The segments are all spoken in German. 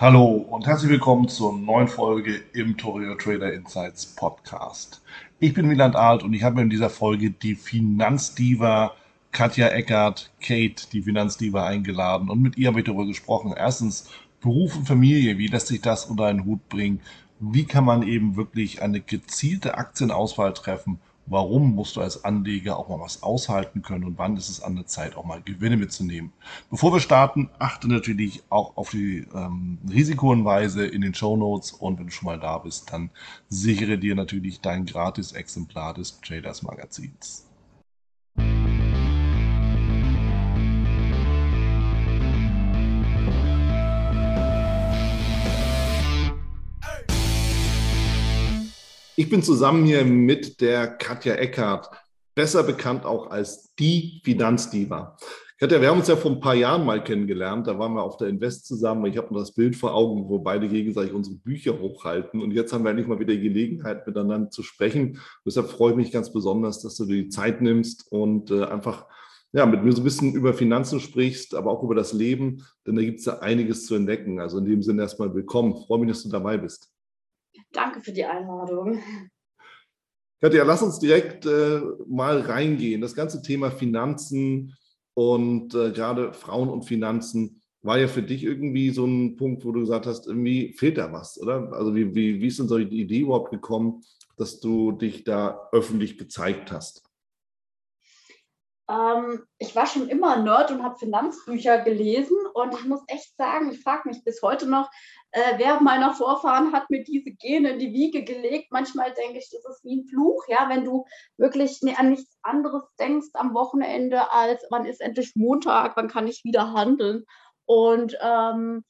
Hallo und herzlich willkommen zur neuen Folge im Torio Trader Insights Podcast. Ich bin Wieland Alt und ich habe in dieser Folge die Finanzdiva Katja Eckert, Kate, die Finanzdiva, eingeladen und mit ihr habe ich darüber gesprochen. Erstens Beruf und Familie, wie lässt sich das unter einen Hut bringen? Wie kann man eben wirklich eine gezielte Aktienauswahl treffen? Warum musst du als Anleger auch mal was aushalten können und wann ist es an der Zeit, auch mal Gewinne mitzunehmen? Bevor wir starten, achte natürlich auch auf die ähm, Risikohinweise in den Show Notes und wenn du schon mal da bist, dann sichere dir natürlich dein gratis Exemplar des Traders Magazins. Ich bin zusammen hier mit der Katja Eckhardt, besser bekannt auch als die Finanzdiva. Katja, wir haben uns ja vor ein paar Jahren mal kennengelernt. Da waren wir auf der Invest zusammen. Ich habe noch das Bild vor Augen, wo beide gegenseitig unsere Bücher hochhalten. Und jetzt haben wir endlich mal wieder die Gelegenheit, miteinander zu sprechen. Deshalb freue ich mich ganz besonders, dass du dir die Zeit nimmst und äh, einfach ja, mit mir so ein bisschen über Finanzen sprichst, aber auch über das Leben, denn da gibt es ja einiges zu entdecken. Also in dem Sinne erstmal willkommen. Ich freue mich, dass du dabei bist. Danke für die Einladung. Katja, lass uns direkt äh, mal reingehen. Das ganze Thema Finanzen und äh, gerade Frauen und Finanzen war ja für dich irgendwie so ein Punkt, wo du gesagt hast, irgendwie fehlt da was, oder? Also wie, wie, wie ist denn so die Idee überhaupt gekommen, dass du dich da öffentlich gezeigt hast? Ähm, ich war schon immer Nerd und habe Finanzbücher gelesen und ich muss echt sagen, ich frage mich bis heute noch, äh, wer meiner Vorfahren hat mir diese Gene in die Wiege gelegt. Manchmal denke ich, das ist wie ein Fluch, ja, wenn du wirklich ne, an nichts anderes denkst am Wochenende als wann ist endlich Montag, wann kann ich wieder handeln. Und ähm,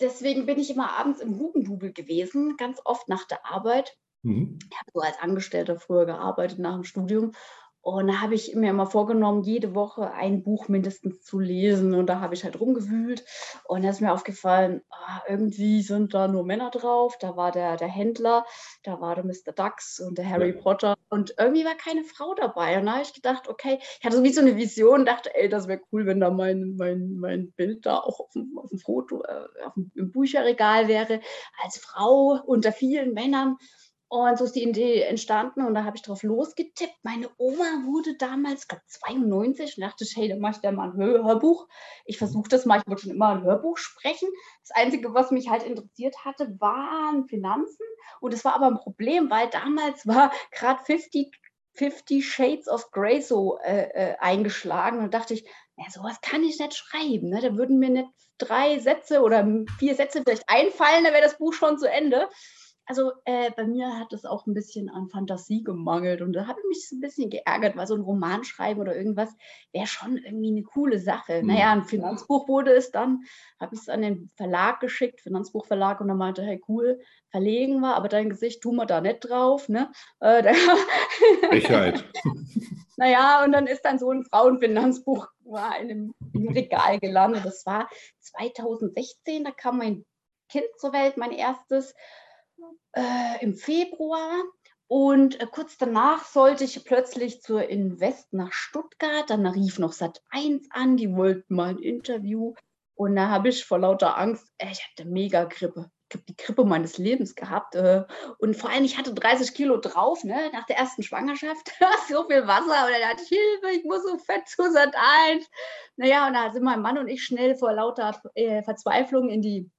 deswegen bin ich immer abends im Hugendubel gewesen, ganz oft nach der Arbeit. Mhm. Ich habe so als Angestellter früher gearbeitet nach dem Studium und da habe ich mir immer vorgenommen, jede Woche ein Buch mindestens zu lesen. Und da habe ich halt rumgewühlt. Und da ist mir aufgefallen, ah, irgendwie sind da nur Männer drauf. Da war der, der Händler, da war der Mr. Dux und der Harry ja. Potter. Und irgendwie war keine Frau dabei. Und da habe ich gedacht, okay, ich hatte so wie so eine Vision, dachte, ey, das wäre cool, wenn da mein, mein, mein Bild da auch auf dem, auf dem Foto, äh, auf dem, im Bücherregal wäre, als Frau unter vielen Männern. Und so ist die Idee entstanden und da habe ich drauf losgetippt. Meine Oma wurde damals, glaube 92 und dachte, hey, dann mache ich da mal ein Hörbuch. Ich versuche das mal, ich wollte schon immer ein Hörbuch sprechen. Das Einzige, was mich halt interessiert hatte, waren Finanzen. Und das war aber ein Problem, weil damals war gerade 50, 50 Shades of Grey so äh, äh, eingeschlagen und dachte ich, ja, sowas kann ich nicht schreiben. Ne? Da würden mir nicht drei Sätze oder vier Sätze vielleicht einfallen, dann wäre das Buch schon zu Ende also äh, bei mir hat es auch ein bisschen an Fantasie gemangelt und da habe ich mich ein bisschen geärgert, weil so ein Roman schreiben oder irgendwas wäre schon irgendwie eine coole Sache. Mhm. Naja, ein Finanzbuch wurde es dann, habe ich es an den Verlag geschickt, Finanzbuchverlag, und dann meinte, hey cool, verlegen wir, aber dein Gesicht tun wir da nicht drauf. Ne? Äh, Frechheit. naja, und dann ist dann so ein Frauenfinanzbuch in einem Regal gelandet. Das war 2016, da kam mein Kind zur Welt, mein erstes äh, im Februar. Und äh, kurz danach sollte ich plötzlich zur Invest nach Stuttgart. Dann rief noch Sat 1 an, die wollten mal ein Interview. Und da habe ich vor lauter Angst, äh, ich hatte mega Grippe. Ich habe die Grippe meines Lebens gehabt. Äh, und vor allem, ich hatte 30 Kilo drauf, ne, nach der ersten Schwangerschaft. so viel Wasser. Und dann hatte ich Hilfe, ich muss so fett zu Sat 1. Naja, und da sind mein Mann und ich schnell vor lauter äh, Verzweiflung in die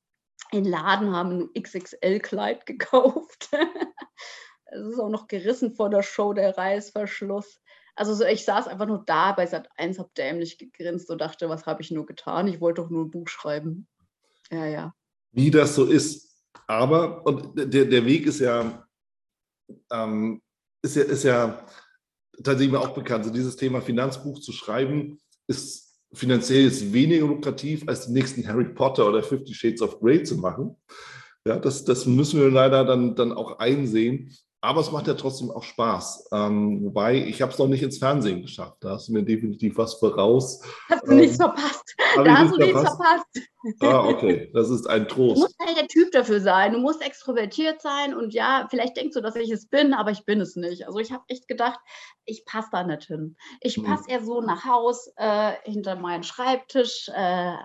in Laden haben ein XXL-Kleid gekauft. Es ist auch noch gerissen vor der Show, der Reißverschluss. Also so, ich saß einfach nur da bei Sat 1, hab dämlich gegrinst und dachte, was habe ich nur getan? Ich wollte doch nur ein Buch schreiben. Ja, ja. Wie das so ist. Aber, und der, der Weg ist ja, ähm, ist ja, ist ja tatsächlich auch bekannt. Also dieses Thema Finanzbuch zu schreiben, ist finanziell jetzt weniger lukrativ, als den nächsten Harry Potter oder Fifty Shades of Grey zu machen. Ja, das, das müssen wir leider dann, dann auch einsehen. Aber es macht ja trotzdem auch Spaß. Ähm, wobei, ich habe es noch nicht ins Fernsehen geschafft. Da hast du mir definitiv was voraus. Hast du ähm, nichts verpasst. Da hast du nichts verpasst. Ah, okay. Das ist ein Trost. Du musst halt der Typ dafür sein. Du musst extrovertiert sein. Und ja, vielleicht denkst du, dass ich es bin, aber ich bin es nicht. Also ich habe echt gedacht, ich passe da nicht hin. Ich hm. passe eher so nach Haus, äh, hinter meinen Schreibtisch, äh,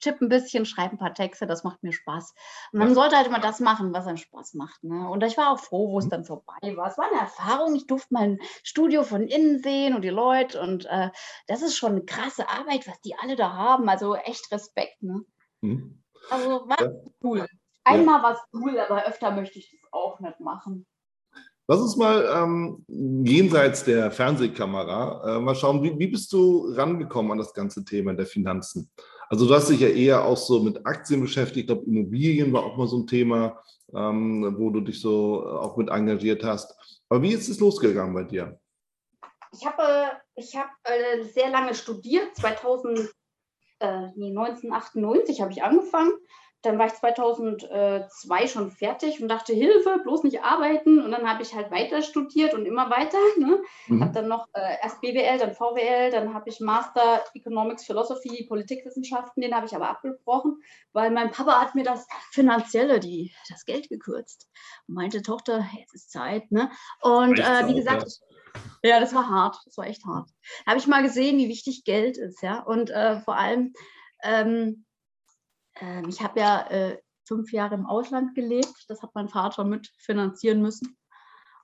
tippe ein bisschen, schreibe ein paar Texte, das macht mir Spaß. Und man sollte halt immer das machen, was einem Spaß macht. Ne? Und ich war auch froh, wo es mhm. dann vorbei war. Es war eine Erfahrung. Ich durfte mein Studio von innen sehen und die Leute. Und äh, das ist schon eine krasse Arbeit, was die alle da haben. Also echt Respekt. Ne? Mhm. Also war ja. cool. Einmal ja. war es cool, aber öfter möchte ich das auch nicht machen. Lass uns mal ähm, jenseits der Fernsehkamera äh, mal schauen, wie, wie bist du rangekommen an das ganze Thema der Finanzen? Also du hast dich ja eher auch so mit Aktien beschäftigt. Ich glaube, Immobilien war auch mal so ein Thema, ähm, wo du dich so äh, auch mit engagiert hast. Aber wie ist es losgegangen bei dir? Ich habe ich hab, äh, sehr lange studiert. 2000, äh, nee, 1998 habe ich angefangen dann war ich 2002 schon fertig und dachte, Hilfe, bloß nicht arbeiten. Und dann habe ich halt weiter studiert und immer weiter. Ne? Mhm. Habe dann noch äh, erst BWL, dann VWL, dann habe ich Master Economics, Philosophy, Politikwissenschaften. Den habe ich aber abgebrochen, weil mein Papa hat mir das Finanzielle, die, das Geld gekürzt. Und meinte, Tochter, jetzt ist Zeit. Ne? Und äh, wie gesagt, ja. das war hart. Das war echt hart. Da habe ich mal gesehen, wie wichtig Geld ist. ja. Und äh, vor allem, ähm, ähm, ich habe ja äh, fünf Jahre im Ausland gelebt. Das hat mein Vater mitfinanzieren müssen.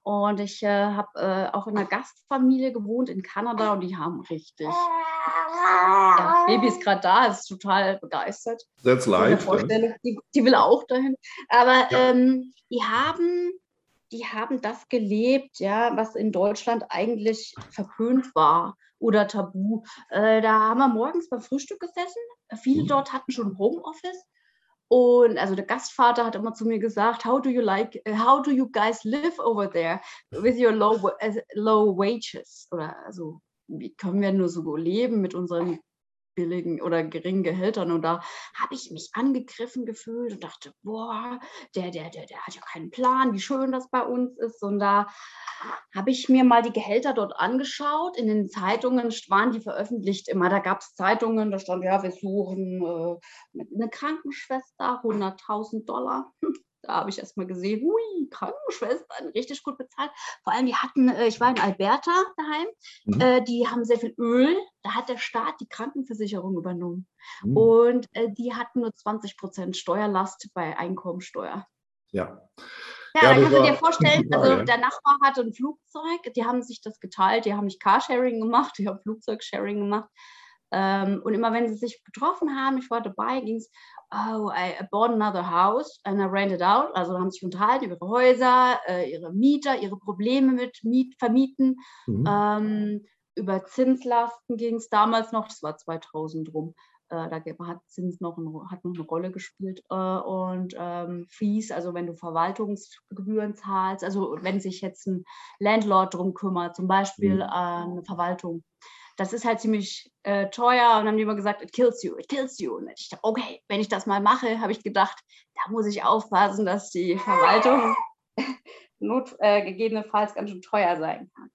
Und ich äh, habe äh, auch in einer Gastfamilie gewohnt in Kanada und die haben richtig. Ja, Baby ist gerade da, ist total begeistert. That's live. Die, die, will auch dahin. Aber ja. ähm, die haben die haben das gelebt, ja, was in Deutschland eigentlich verpönt war oder tabu. Äh, da haben wir morgens beim Frühstück gesessen. Viele mhm. dort hatten schon Homeoffice. Und also der Gastvater hat immer zu mir gesagt, how do you like, how do you guys live over there with your low, low wages? Oder also, wie können wir nur so leben mit unseren billigen oder geringen Gehältern. Und da habe ich mich angegriffen gefühlt und dachte, boah, der, der, der, der hat ja keinen Plan, wie schön das bei uns ist. Und da habe ich mir mal die Gehälter dort angeschaut. In den Zeitungen waren die veröffentlicht immer. Da gab es Zeitungen, da stand, ja, wir suchen äh, eine Krankenschwester, 100.000 Dollar. Da habe ich erst mal gesehen, hui, Krankenschwestern, richtig gut bezahlt. Vor allem, die hatten, äh, ich war in Alberta daheim, mhm. Äh, die haben sehr viel Öl. Da hat der Staat die Krankenversicherung übernommen. Mhm. Und äh, die hatten nur 20 Prozent Steuerlast bei Einkommensteuer. Ja. Ja, ja kannst du dir vorstellen, also der Nachbar hatte ein Flugzeug, die haben sich das geteilt, die haben nicht Carsharing gemacht, die haben Flugzeugsharing gemacht. Ähm, und immer wenn sie sich getroffen haben, ich war dabei, ging es, oh, I bought another house and I rented out. Also haben sich unterhalten über ihre Häuser, äh, ihre Mieter, ihre Probleme mit Miet, Vermieten. Mhm. Ähm, über Zinslasten ging es damals noch, das war 2000 rum. Äh, da hat Zins noch, ein, hat noch eine Rolle gespielt. Äh, und ähm, Fees, also wenn du Verwaltungsgebühren zahlst, also wenn sich jetzt ein Landlord drum kümmert, zum Beispiel mhm. eine Verwaltung das ist halt ziemlich äh, teuer. Und dann haben die immer gesagt, it kills you, it kills you. Und ich dachte, okay, wenn ich das mal mache, habe ich gedacht, da muss ich aufpassen, dass die Verwaltung not, äh, gegebenenfalls ganz schön teuer sein kann.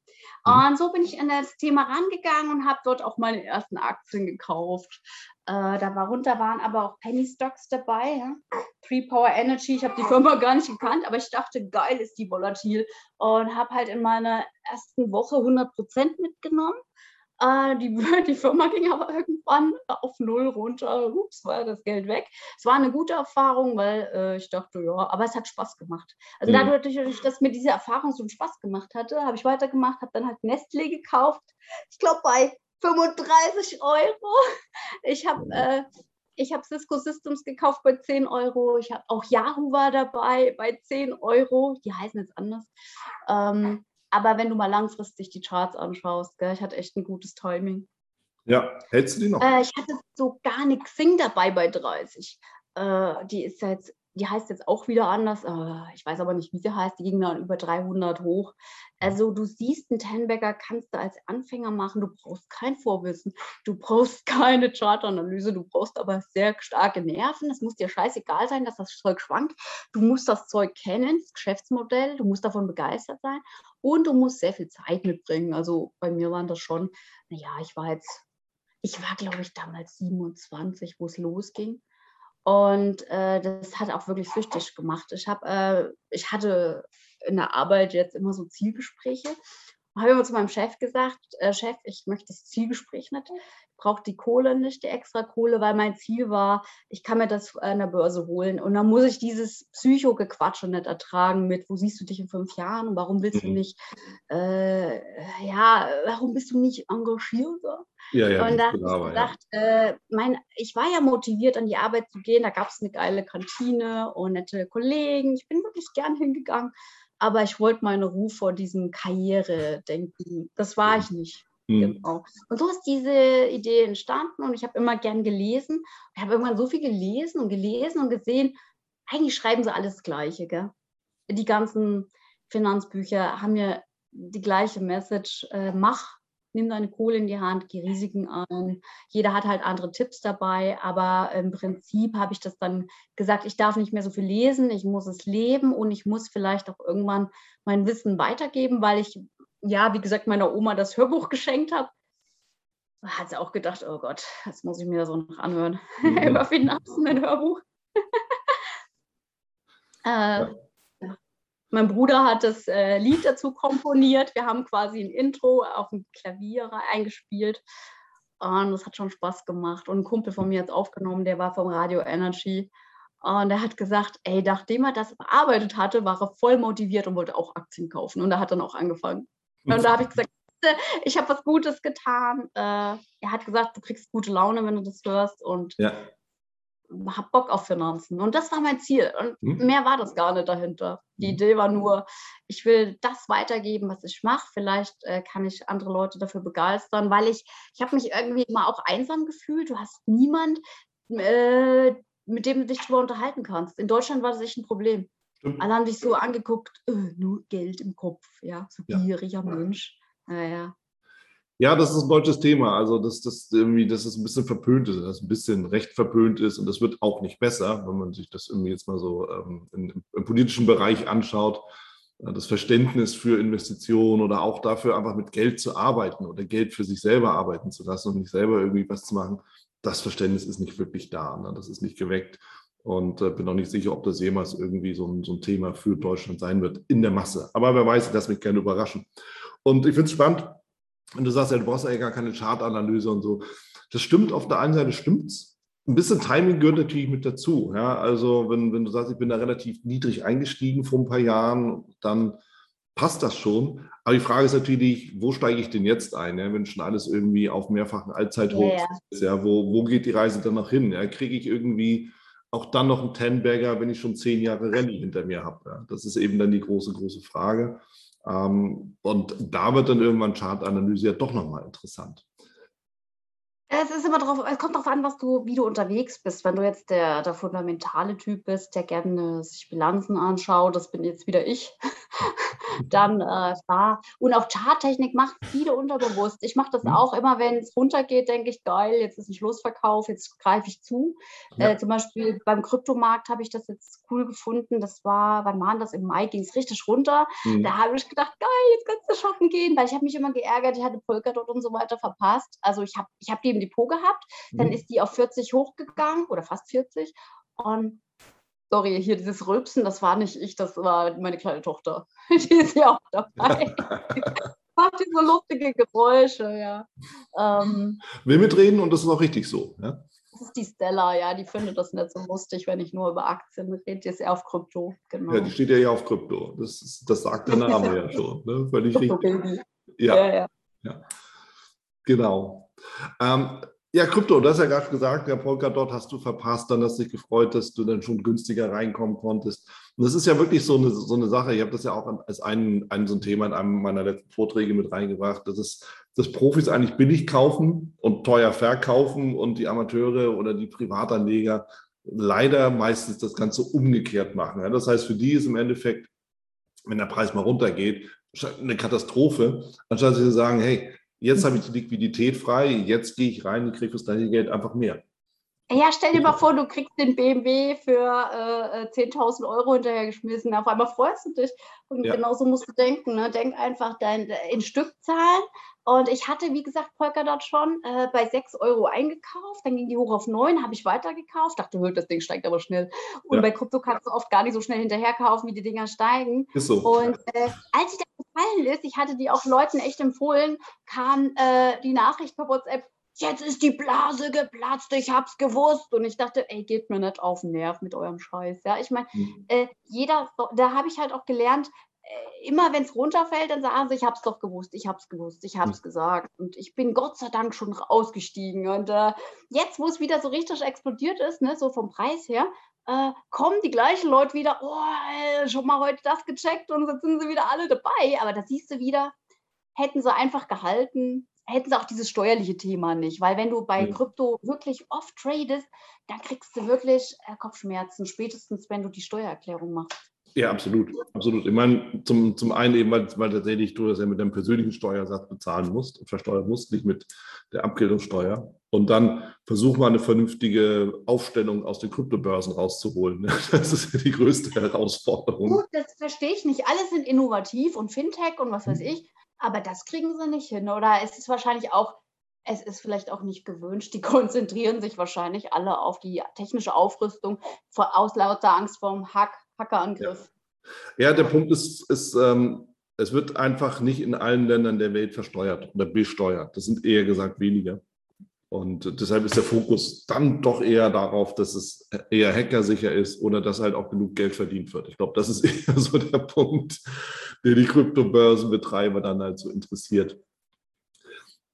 Mhm. Und so bin ich an das Thema rangegangen und habe dort auch meine ersten Aktien gekauft. Äh, darunter waren aber auch Penny Stocks dabei. Ja? Three Power Energy, ich habe die Firma gar nicht gekannt, aber ich dachte, geil ist die volatil. Und habe halt in meiner ersten Woche 100% mitgenommen die, die Firma ging aber irgendwann auf Null runter. Ups, war das Geld weg. Es war eine gute Erfahrung, weil äh, ich dachte, ja, aber es hat Spaß gemacht. Also mhm. dadurch, dass mir diese Erfahrung so einen Spaß gemacht hatte, habe ich weitergemacht, habe dann halt Nestle gekauft. Ich glaube bei 35 Euro. Ich habe äh, ich habe Cisco Systems gekauft bei 10 Euro. Ich habe auch Yahoo war dabei bei 10 Euro. Die heißen jetzt anders. Ähm, aber wenn du mal langfristig die Charts anschaust, gell, ich hatte echt ein gutes Timing. Ja, hältst du die noch? Äh, ich hatte so gar eine Xing dabei bei 30. Äh, die ist jetzt die heißt jetzt auch wieder anders. Äh, ich weiß aber nicht, wie sie heißt. Die ging dann über 300 hoch. Also du siehst, einen Tenbagger kannst du als Anfänger machen. Du brauchst kein Vorwissen. Du brauchst keine Chartanalyse. Du brauchst aber sehr starke Nerven. Es muss dir scheißegal sein, dass das Zeug schwankt. Du musst das Zeug kennen, das Geschäftsmodell. Du musst davon begeistert sein. Und du musst sehr viel Zeit mitbringen. Also bei mir waren das schon, naja, ich war jetzt, ich war glaube ich damals 27, wo es losging. Und äh, das hat auch wirklich süchtig gemacht. Ich, hab, äh, ich hatte in der Arbeit jetzt immer so Zielgespräche habe immer zu meinem Chef gesagt, äh, Chef, ich möchte das Zielgespräch nicht, ich brauche die Kohle nicht, die extra Kohle, weil mein Ziel war, ich kann mir das an der Börse holen. Und dann muss ich dieses Psycho-Gequatsche nicht ertragen mit, wo siehst du dich in fünf Jahren? Und warum willst du mhm. nicht, äh, ja, warum bist du nicht engagierter? Ja, ja, und da habe ich gedacht, ja. äh, mein, ich war ja motiviert, an die Arbeit zu gehen, da gab es eine geile Kantine und nette Kollegen, ich bin wirklich gern hingegangen aber ich wollte meine Ruhe vor diesem Karriere-Denken. Das war ich nicht. Mhm. Genau. Und so ist diese Idee entstanden und ich habe immer gern gelesen. Ich habe irgendwann so viel gelesen und gelesen und gesehen, eigentlich schreiben sie alles Gleiche. Gell? Die ganzen Finanzbücher haben ja die gleiche Message, äh, mach, nimm deine Kohle in die Hand, geh Risiken ein. Jeder hat halt andere Tipps dabei, aber im Prinzip habe ich das dann gesagt, ich darf nicht mehr so viel lesen, ich muss es leben und ich muss vielleicht auch irgendwann mein Wissen weitergeben, weil ich, ja, wie gesagt, meiner Oma das Hörbuch geschenkt habe. Hat sie auch gedacht, oh Gott, jetzt muss ich mir das auch noch anhören. Mhm. Über Finanzen ein Hörbuch. äh, ja. Mein Bruder hat das äh, Lied dazu komponiert. Wir haben quasi ein Intro auf dem Klavier eingespielt. Und das hat schon Spaß gemacht. Und ein Kumpel von mir hat es aufgenommen, der war vom Radio Energy. Und er hat gesagt, ey, nachdem er das bearbeitet hatte, war er voll motiviert und wollte auch Aktien kaufen. Und er hat dann auch angefangen. Und da habe ich gesagt, ich habe was Gutes getan. Äh, er hat gesagt, du kriegst gute Laune, wenn du das hörst. Und ja habe Bock auf Finanzen. Und das war mein Ziel. Und hm. mehr war das gar nicht dahinter. Die hm. Idee war nur, ich will das weitergeben, was ich mache. Vielleicht äh, kann ich andere Leute dafür begeistern, weil ich, ich habe mich irgendwie immer auch einsam gefühlt. Du hast niemand, äh, mit dem du dich darüber unterhalten kannst. In Deutschland war das echt ein Problem. Stimmt. Alle haben dich so angeguckt, öh, nur Geld im Kopf, ja, so gieriger ja. Mensch. Naja. Ja, das ist ein deutsches Thema. Also, dass das irgendwie, dass es ein bisschen verpönt ist, dass ein bisschen recht verpönt ist und das wird auch nicht besser, wenn man sich das irgendwie jetzt mal so ähm, in, im politischen Bereich anschaut. Das Verständnis für Investitionen oder auch dafür, einfach mit Geld zu arbeiten oder Geld für sich selber arbeiten zu lassen und nicht selber irgendwie was zu machen, das Verständnis ist nicht wirklich da. Ne? Das ist nicht geweckt. Und äh, bin auch nicht sicher, ob das jemals irgendwie so ein, so ein Thema für Deutschland sein wird in der Masse. Aber wer weiß, das mich gerne überraschen. Und ich finde es spannend, und du sagst ja, du brauchst ja gar keine Chartanalyse und so. Das stimmt, auf der einen Seite stimmt's. Ein bisschen Timing gehört natürlich mit dazu. Ja? Also, wenn, wenn du sagst, ich bin da relativ niedrig eingestiegen vor ein paar Jahren, dann passt das schon. Aber die Frage ist natürlich, wo steige ich denn jetzt ein, ja? wenn schon alles irgendwie auf mehrfachen Allzeithoch ja, ist? Ja, wo, wo geht die Reise dann noch hin? Ja? Kriege ich irgendwie auch dann noch einen Ten-Bagger, wenn ich schon zehn Jahre Rallye hinter mir habe? Ja? Das ist eben dann die große, große Frage. Ähm, und da wird dann irgendwann Chartanalyse ja doch nochmal interessant. Es ist immer drauf, es kommt darauf an, was du, wie du unterwegs bist. Wenn du jetzt der, der fundamentale Typ bist, der gerne sich Bilanzen anschaut, das bin jetzt wieder ich, dann äh, da. Und auch Charttechnik macht viele unterbewusst. Ich mache das mhm. auch immer, wenn es runtergeht, denke ich, geil, jetzt ist ein Schlussverkauf, jetzt greife ich zu. Ja. Äh, zum Beispiel beim Kryptomarkt habe ich das jetzt cool gefunden. Das war, wann war das? Im Mai ging es richtig runter. Mhm. Da habe ich gedacht, geil, jetzt kannst du shoppen gehen, weil ich habe mich immer geärgert, ich hatte Polkadot und so weiter verpasst. Also ich habe ich hab die im Depot gehabt, dann mhm. ist die auf 40 hochgegangen oder fast 40 und Sorry, hier dieses Rülpsen, das war nicht ich, das war meine kleine Tochter. Die ist ja auch dabei. Macht die so lustige Geräusche, ja. Ähm, Will mitreden und das ist auch richtig so. Ja? Das ist die Stella, ja, die findet das nicht so lustig, wenn ich nur über Aktien rede. Die ist eher auf Krypto, genau. Ja, die steht ja auf Krypto. Das, ist, das sagt der Name ja schon. Ne? Völlig richtig. Ja. Ja, ja. ja. Genau. Ähm, ja, Krypto, du hast ja gerade gesagt, der Polkadot hast du verpasst, dann hast du dich gefreut, dass du dann schon günstiger reinkommen konntest. Und das ist ja wirklich so eine, so eine Sache, ich habe das ja auch als ein, ein so ein Thema in einem meiner letzten Vorträge mit reingebracht, dass es dass Profis eigentlich billig kaufen und teuer verkaufen und die Amateure oder die Privatanleger leider meistens das Ganze umgekehrt machen. Das heißt, für die ist im Endeffekt, wenn der Preis mal runtergeht, eine Katastrophe, anstatt sie zu sagen, hey, Jetzt habe ich die Liquidität frei, jetzt gehe ich rein und kriege fürs gleiche Geld einfach mehr. Ja, stell dir mal vor, du kriegst den BMW für äh, 10.000 Euro hinterhergeschmissen. Auf einmal freust du dich. Und ja. genauso musst du denken. Ne? Denk einfach dein, in Stückzahlen. Und ich hatte, wie gesagt, Polkadot schon äh, bei 6 Euro eingekauft. Dann ging die hoch auf 9, habe ich weitergekauft. Dachte, das Ding steigt aber schnell. Und ja. bei Krypto kannst du oft gar nicht so schnell hinterher kaufen, wie die Dinger steigen. Ist so. Und äh, als ich das gefallen ist, ich hatte die auch Leuten echt empfohlen, kam äh, die Nachricht per WhatsApp, jetzt ist die Blase geplatzt, ich hab's gewusst. Und ich dachte, ey, geht mir nicht auf den Nerv mit eurem Scheiß. Ja, ich meine, mhm. äh, jeder, da habe ich halt auch gelernt, immer wenn es runterfällt, dann sagen sie, ich hab's doch gewusst, ich hab's gewusst, ich hab's mhm. gesagt. Und ich bin Gott sei Dank schon ausgestiegen. Und äh, jetzt, wo es wieder so richtig explodiert ist, ne, so vom Preis her, äh, kommen die gleichen Leute wieder, oh, ey, schon mal heute das gecheckt und jetzt sind sie wieder alle dabei. Aber da siehst du wieder, hätten sie einfach gehalten, hätten sie auch dieses steuerliche Thema nicht. Weil wenn du bei ja. Krypto wirklich oft tradest, dann kriegst du wirklich äh, Kopfschmerzen, spätestens wenn du die Steuererklärung machst. Ja, absolut. Absolut. Ich meine, zum, zum einen eben, weil, weil tatsächlich du das ja mit deinem persönlichen Steuersatz bezahlen musst und versteuern musst, nicht mit der Abgeltungssteuer. Und dann versuch mal eine vernünftige Aufstellung aus den Kryptobörsen rauszuholen. Das ist ja die größte Herausforderung. Gut, das verstehe ich nicht. Alle sind innovativ und Fintech und was weiß mhm. ich. Aber das kriegen sie nicht hin. Oder es ist wahrscheinlich auch, es ist vielleicht auch nicht gewünscht. Die konzentrieren sich wahrscheinlich alle auf die technische Aufrüstung vor, aus lauter Angst vor dem Hack, Hackerangriff. Ja. ja, der Punkt ist, ist ähm, es wird einfach nicht in allen Ländern der Welt versteuert oder besteuert. Das sind eher gesagt weniger. Und deshalb ist der Fokus dann doch eher darauf, dass es eher hackersicher ist oder dass halt auch genug Geld verdient wird. Ich glaube, das ist eher so der Punkt, der die Kryptobörsenbetreiber dann halt so interessiert.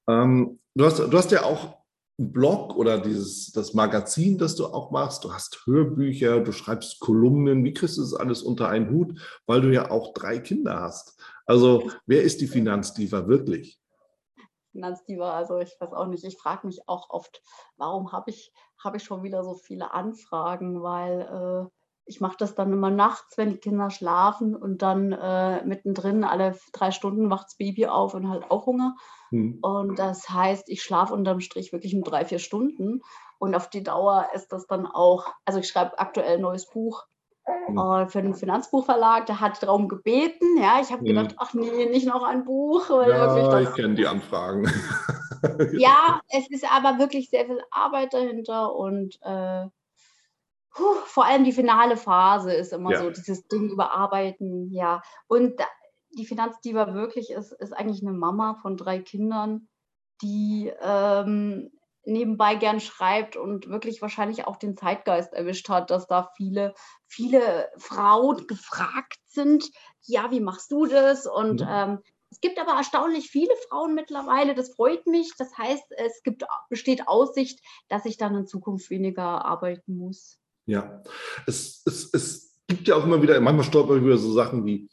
Ähm, du, hast, du hast ja auch Blog oder dieses, das Magazin, das du auch machst. Du hast Hörbücher, du schreibst Kolumnen. Wie kriegst du das alles unter einen Hut? Weil du ja auch drei Kinder hast. Also, wer ist die Finanzdiva wirklich? Finanzdiva, also ich weiß auch nicht. Ich frage mich auch oft, warum habe ich, hab ich schon wieder so viele Anfragen, weil äh, ich mache das dann immer nachts, wenn die Kinder schlafen und dann äh, mittendrin alle drei Stunden wacht das Baby auf und halt auch Hunger. Hm. Und das heißt, ich schlafe unterm Strich wirklich nur drei, vier Stunden. Und auf die Dauer ist das dann auch, also ich schreibe aktuell ein neues Buch äh, für den Finanzbuchverlag, der hat darum gebeten. Ja, ich habe mhm. gedacht, ach nee, nicht noch ein Buch. ja, ich kenne die Anfragen. ja, es ist aber wirklich sehr viel Arbeit dahinter und äh, puh, vor allem die finale Phase ist immer ja. so, dieses Ding überarbeiten, ja. Und die Finanzdiva wirklich ist, ist eigentlich eine Mama von drei Kindern, die ähm, nebenbei gern schreibt und wirklich wahrscheinlich auch den Zeitgeist erwischt hat, dass da viele, viele Frauen gefragt sind, ja, wie machst du das? Und mhm. ähm, es gibt aber erstaunlich viele Frauen mittlerweile, das freut mich. Das heißt, es gibt, besteht Aussicht, dass ich dann in Zukunft weniger arbeiten muss. Ja, es, es, es gibt ja auch immer wieder, manchmal stolper ich über so Sachen wie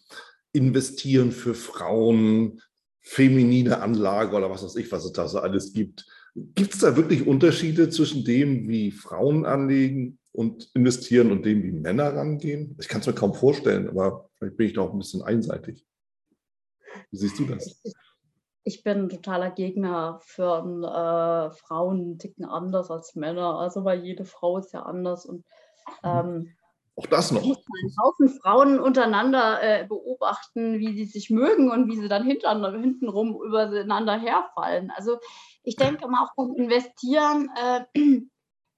investieren für Frauen, feminine Anlage oder was weiß ich, was es da so alles gibt. Gibt es da wirklich Unterschiede zwischen dem, wie Frauen anlegen und investieren und dem, wie Männer rangehen? Ich kann es mir kaum vorstellen, aber vielleicht bin ich da auch ein bisschen einseitig. Wie siehst du das? Ich bin totaler Gegner für äh, Frauen ticken anders als Männer. Also weil jede Frau ist ja anders und ähm, auch das noch. Ich muss einen Haufen Frauen untereinander äh, beobachten, wie sie sich mögen und wie sie dann hintenrum übereinander herfallen. Also ich denke mal auch beim Investieren, äh,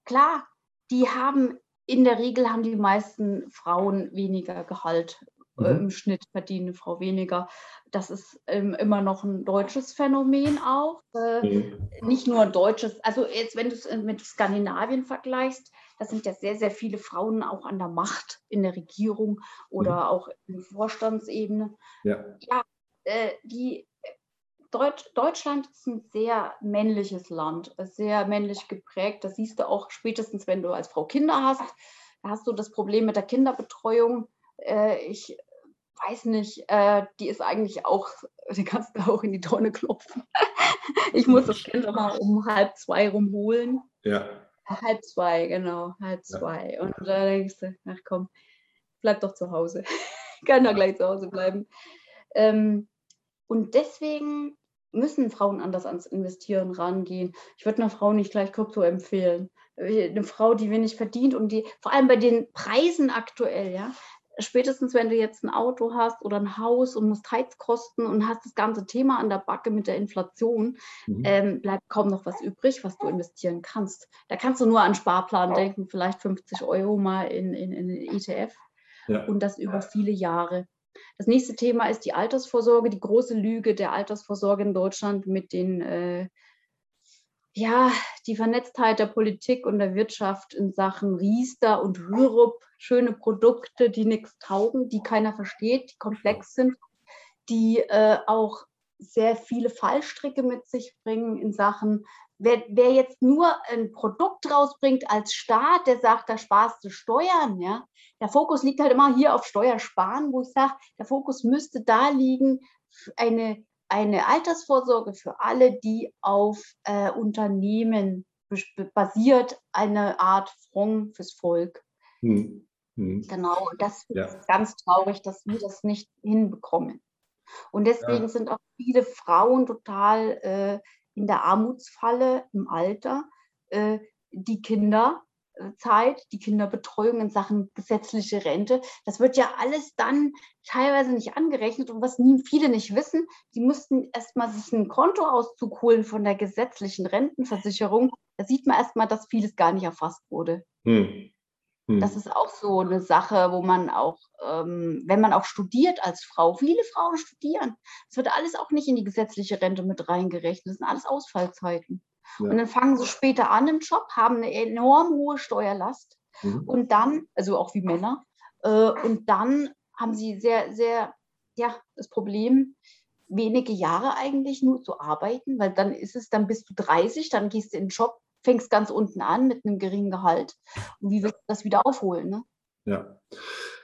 klar, die haben in der Regel haben die meisten Frauen weniger Gehalt. Äh, mhm. Im Schnitt verdient eine Frau weniger. Das ist ähm, immer noch ein deutsches Phänomen auch. Äh, mhm. Nicht nur ein deutsches. Also jetzt, wenn du es mit Skandinavien vergleichst, da sind ja sehr, sehr viele Frauen auch an der Macht in der Regierung oder mhm. auch in Vorstandsebene. Ja, ja äh, die Deutsch, Deutschland ist ein sehr männliches Land, sehr männlich geprägt. Das siehst du auch spätestens, wenn du als Frau Kinder hast. Da hast du das Problem mit der Kinderbetreuung. Äh, ich weiß nicht, äh, die ist eigentlich auch, die kannst du auch in die Tonne klopfen. ich muss das Kind immer um halb zwei rumholen. Ja. Halb zwei, genau, halb zwei. Ja. Und da denkst du, ach komm, bleib doch zu Hause. Kann doch gleich zu Hause bleiben. Ähm, und deswegen müssen Frauen anders ans Investieren rangehen. Ich würde einer Frau nicht gleich Krypto empfehlen. Eine Frau, die wenig verdient und die, vor allem bei den Preisen aktuell, ja, spätestens wenn du jetzt ein Auto hast oder ein Haus und musst Heizkosten und hast das ganze Thema an der Backe mit der Inflation, mhm. ähm, bleibt kaum noch was übrig, was du investieren kannst. Da kannst du nur an Sparplan denken, vielleicht 50 Euro mal in, in, in den ETF ja. und das über viele Jahre. Das nächste Thema ist die Altersvorsorge, die große Lüge der Altersvorsorge in Deutschland mit den, äh, ja, die Vernetztheit der Politik und der Wirtschaft in Sachen Riester und Hürup, schöne Produkte, die nichts taugen, die keiner versteht, die komplex sind, die äh, auch sehr viele Fallstricke mit sich bringen in Sachen wer, wer jetzt nur ein Produkt rausbringt als Staat, der sagt, da sparst du Steuern, ja, der Fokus liegt halt immer hier auf Steuersparen, wo ich sage, der Fokus müsste da liegen, eine, eine Altersvorsorge für alle, die auf äh, Unternehmen basiert, eine Art Fonds fürs Volk. Hm. Hm. Genau, das ja. ist ganz traurig, dass wir das nicht hinbekommen. Und deswegen ja. sind auch viele Frauen total äh, in der Armutsfalle im Alter, äh, die Kinderzeit, die Kinderbetreuung in Sachen gesetzliche Rente. Das wird ja alles dann teilweise nicht angerechnet. Und was nie viele nicht wissen, die mussten erstmal sich einen Kontoauszug holen von der gesetzlichen Rentenversicherung. Da sieht man erstmal, dass vieles gar nicht erfasst wurde. Hm. Hm. Das ist auch so eine Sache, wo man auch, ähm, wenn man auch studiert als Frau, viele Frauen studieren, es wird alles auch nicht in die gesetzliche Rente mit reingerechnet. Das sind alles Ausfallzeiten. Ja. Und dann fangen sie später an im Job, haben eine enorm hohe Steuerlast mhm. und dann, also auch wie Männer, äh, und dann haben sie sehr, sehr, ja, das Problem, wenige Jahre eigentlich nur zu arbeiten, weil dann ist es, dann bist du 30, dann gehst du in den Job, fängst ganz unten an mit einem geringen Gehalt. Und wie wirst du das wieder aufholen? Ne? Ja.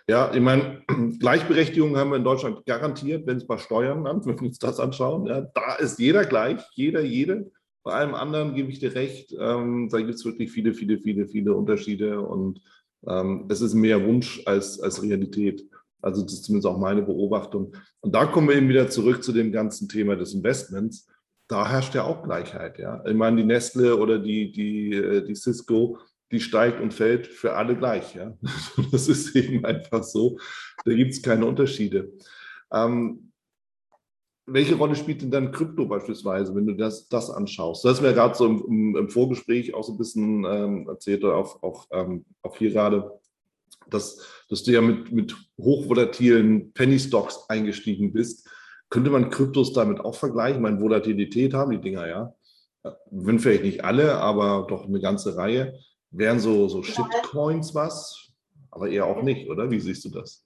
Ja, ich meine, Gleichberechtigung haben wir in Deutschland garantiert, wenn es bei Steuern an, wenn wir uns das anschauen. Ja, da ist jeder gleich, jeder, jede. Bei allem anderen gebe ich dir recht, ähm, da gibt es wirklich viele, viele, viele, viele Unterschiede und ähm, es ist mehr Wunsch als, als Realität. Also das ist zumindest auch meine Beobachtung. Und da kommen wir eben wieder zurück zu dem ganzen Thema des Investments da herrscht ja auch Gleichheit. Ja. Ich meine, die Nestle oder die, die, äh, die Cisco, die steigt und fällt für alle gleich. Ja. Das ist eben einfach so. Da gibt es keine Unterschiede. Ähm, welche Rolle spielt denn dann Krypto beispielsweise, wenn du das, das anschaust? Das hast mir gerade so im, im, Vorgespräch auch so ein bisschen ähm, erzählt, oder auch, auch, ähm, auch hier gerade, dass, dass du ja mit, mit hochvolatilen Penny Stocks eingestiegen bist. Könnte man Kryptos damit auch vergleichen? Ich meine, Volatilität haben die Dinger ja. Wenn vielleicht nicht alle, aber doch eine ganze Reihe. Wären so, so Shitcoins was? Aber eher auch nicht, oder? Wie siehst du das?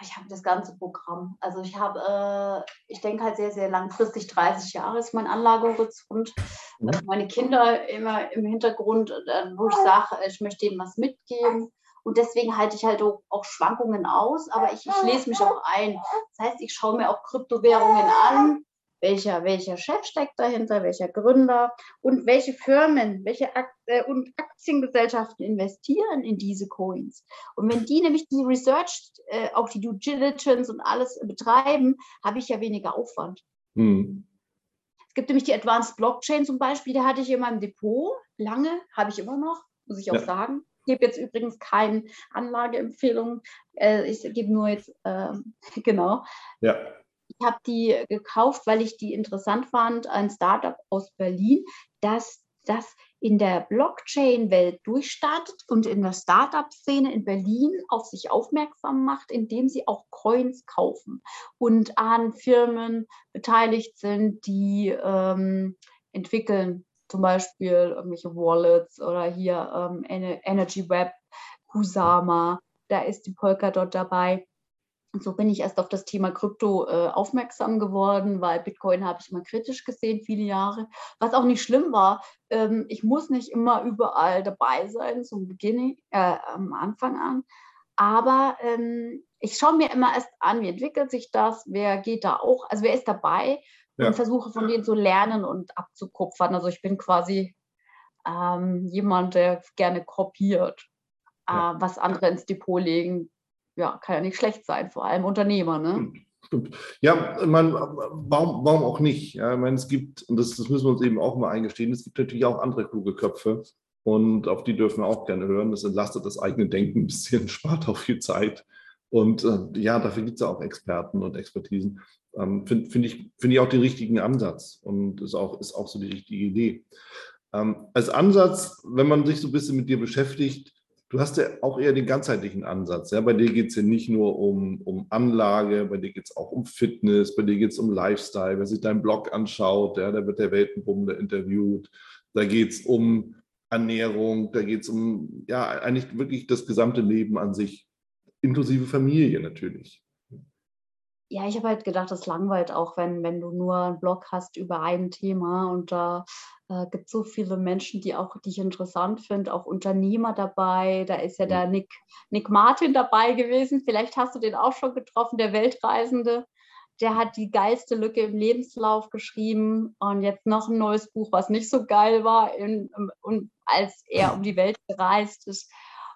Ich habe das ganze Programm. Also ich habe, äh, ich denke halt sehr, sehr langfristig, 30 Jahre ist mein Anlagehorizont. Mhm. Also meine Kinder immer im Hintergrund, äh, wo ich sage, ich möchte ihnen was mitgeben. Und deswegen halte ich halt auch, Schwankungen aus, aber ich, ich lese mich auch ein. Das heißt, ich schaue mir auch Kryptowährungen an, welcher, welcher Chef steckt dahinter, welcher Gründer und welche Firmen, welche Akt äh, und Aktiengesellschaften investieren in diese Coins. Und wenn die nämlich die Research, äh, auch die Due Diligence und alles betreiben, habe ich ja weniger Aufwand. Hm. Es gibt nämlich die Advanced Blockchain zum Beispiel, die hatte ich in meinem Depot lange, habe ich immer noch, muss ich auch ja. sagen gebe jetzt übrigens keine Anlageempfehlung. Äh, ich gebe nur jetzt, äh, genau. Ja. Ich habe die gekauft, weil ich die interessant fand, ein Startup aus Berlin, das das in der Blockchain-Welt durchstartet und in der Startup-Szene in Berlin auf sich aufmerksam macht, indem sie auch Coins kaufen und an Firmen beteiligt sind, die ähm, entwickeln zum Beispiel irgendwelche Wallets oder hier ähm, Energy Web, Kusama, da ist die Polkadot dabei. Und so bin ich erst auf das Thema Krypto äh, aufmerksam geworden, weil Bitcoin habe ich mal kritisch gesehen, viele Jahre. Was auch nicht schlimm war, ähm, ich muss nicht immer überall dabei sein, zum Beginn, äh, am Anfang an. Aber ähm, ich schaue mir immer erst an, wie entwickelt sich das, wer geht da auch, also wer ist dabei ja. und versuche von denen zu lernen und abzukupfern. Also ich bin quasi ähm, jemand, der gerne kopiert, ja. äh, was andere ins Depot legen. Ja, kann ja nicht schlecht sein, vor allem Unternehmer. Ne? Stimmt. Ja, man, warum, warum auch nicht? Ja, ich meine, es gibt, und das, das müssen wir uns eben auch mal eingestehen, es gibt natürlich auch andere kluge Köpfe und auf die dürfen wir auch gerne hören. Das entlastet das eigene Denken ein bisschen, spart auch viel Zeit. Und äh, ja, dafür gibt es ja auch Experten und Expertisen. Ähm, Finde find ich, find ich auch den richtigen Ansatz und ist auch, ist auch so die richtige Idee. Ähm, als Ansatz, wenn man sich so ein bisschen mit dir beschäftigt, du hast ja auch eher den ganzheitlichen Ansatz. Ja? Bei dir geht es ja nicht nur um, um Anlage, bei dir geht es auch um Fitness, bei dir geht es um Lifestyle. Wer sich deinen Blog anschaut, ja, da wird der Weltenbummler interviewt. Da geht es um Ernährung, da geht es um ja eigentlich wirklich das gesamte Leben an sich, inklusive Familie natürlich. Ja, ich habe halt gedacht, das langweilt auch, wenn, wenn du nur einen Blog hast über ein Thema und da äh, gibt es so viele Menschen, die auch dich interessant finden, auch Unternehmer dabei. Da ist ja der Nick, Nick Martin dabei gewesen. Vielleicht hast du den auch schon getroffen, der Weltreisende. Der hat die geilste Lücke im Lebenslauf geschrieben und jetzt noch ein neues Buch, was nicht so geil war, in, in, als er um die Welt gereist ist.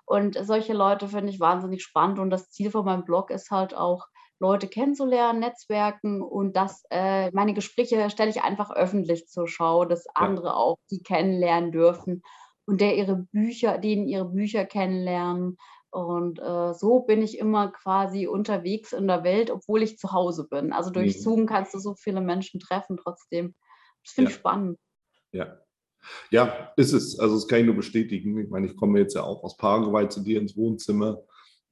Und solche Leute finde ich wahnsinnig spannend. Und das Ziel von meinem Blog ist halt auch, Leute kennenzulernen, Netzwerken und das, äh, meine Gespräche stelle ich einfach öffentlich zur Schau, dass andere auch die kennenlernen dürfen und der ihre Bücher, denen ihre Bücher kennenlernen. Und äh, so bin ich immer quasi unterwegs in der Welt, obwohl ich zu Hause bin. Also durch mhm. Zoom kannst du so viele Menschen treffen trotzdem. Das finde ja. ich spannend. Ja. Ja, ist es. Also das kann ich nur bestätigen. Ich meine, ich komme jetzt ja auch aus Paraguay zu dir ins Wohnzimmer.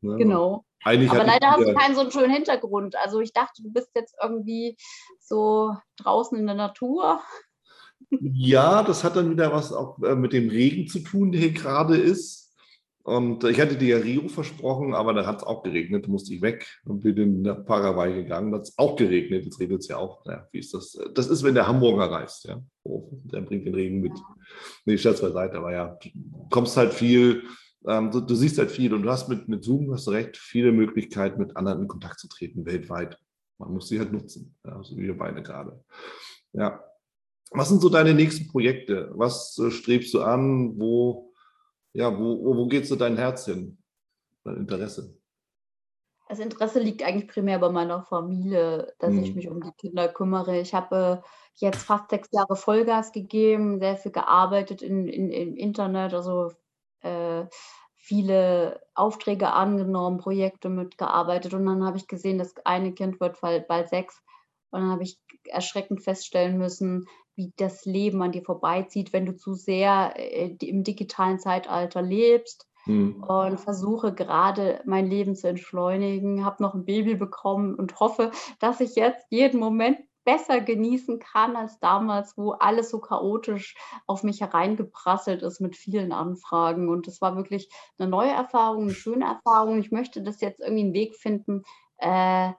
Ne? Genau. Eigentlich Aber leider hast du keinen so einen schönen Hintergrund. Also ich dachte, du bist jetzt irgendwie so draußen in der Natur. Ja, das hat dann wieder was auch äh, mit dem Regen zu tun, der hier gerade ist. Und ich hatte dir ja Rio versprochen, aber da hat es auch geregnet, da musste ich weg und bin nach Paraguay gegangen. Da hat es auch geregnet, jetzt regnet es ja auch. Ja, wie ist das? Das ist, wenn der Hamburger reist, ja. Oh, der bringt den Regen mit. Nee, Scherz beiseite, aber ja, du kommst halt viel ähm, du, du, siehst halt viel und du hast mit, mit Zoom, hast du recht, viele Möglichkeiten, mit anderen in Kontakt zu treten, weltweit. Man muss sie halt nutzen, ja, so wie wir beide gerade. Ja. Was sind so deine nächsten Projekte? Was äh, strebst du an? Wo, ja, wo, wo, geht so dein Herz hin? Dein Interesse? Das Interesse liegt eigentlich primär bei meiner Familie, dass hm. ich mich um die Kinder kümmere. Ich habe äh, jetzt fast sechs Jahre Vollgas gegeben, sehr viel gearbeitet in, in, im Internet, also äh, viele Aufträge angenommen, Projekte mitgearbeitet und dann habe ich gesehen, das eine Kind wird bald sechs und dann habe ich erschreckend feststellen müssen, wie das Leben an dir vorbeizieht, wenn du zu sehr äh, im digitalen Zeitalter lebst. Mhm. Und versuche gerade mein Leben zu entschleunigen, habe noch ein Baby bekommen und hoffe, dass ich jetzt jeden Moment besser genießen kann als damals, wo alles so chaotisch auf mich hereingeprasselt ist mit vielen Anfragen. Und es war wirklich eine neue Erfahrung, eine schöne Erfahrung. Ich möchte das jetzt irgendwie einen Weg finden, äh,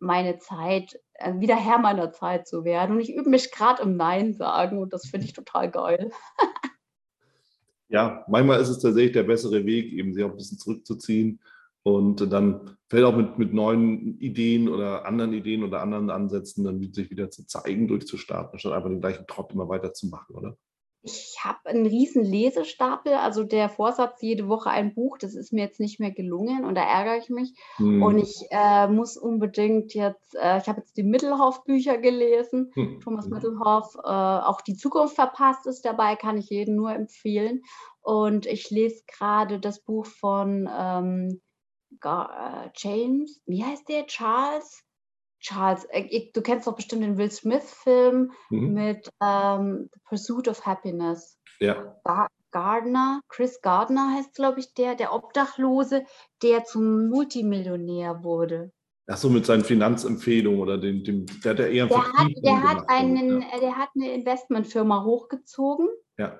meine Zeit, äh, wieder Herr meiner Zeit zu werden. Und ich übe mich gerade im Nein sagen und das finde ich total geil. ja, manchmal ist es tatsächlich der bessere Weg, eben sich auch ein bisschen zurückzuziehen und dann fällt auch mit, mit neuen Ideen oder anderen Ideen oder anderen Ansätzen dann sich wieder zu zeigen, durchzustarten, statt einfach den gleichen Trott immer weiterzumachen, oder? Ich habe einen riesen Lesestapel, also der Vorsatz, jede Woche ein Buch, das ist mir jetzt nicht mehr gelungen und da ärgere ich mich. Hm. Und ich äh, muss unbedingt jetzt, äh, ich habe jetzt die Mittelhoff-Bücher gelesen, hm. Thomas Mittelhoff, äh, auch die Zukunft verpasst ist dabei, kann ich jedem nur empfehlen. Und ich lese gerade das Buch von ähm, äh, James, wie heißt der? Charles? Charles, äh, du kennst doch bestimmt den Will Smith-Film mhm. mit ähm, The Pursuit of Happiness. Ja. Gardner, Chris Gardner heißt, glaube ich, der, der Obdachlose, der zum Multimillionär wurde. Ach so, mit seinen Finanzempfehlungen oder dem, dem der hat ja eher der hat, der hat einen, ja. der hat eine Investmentfirma hochgezogen. Ja.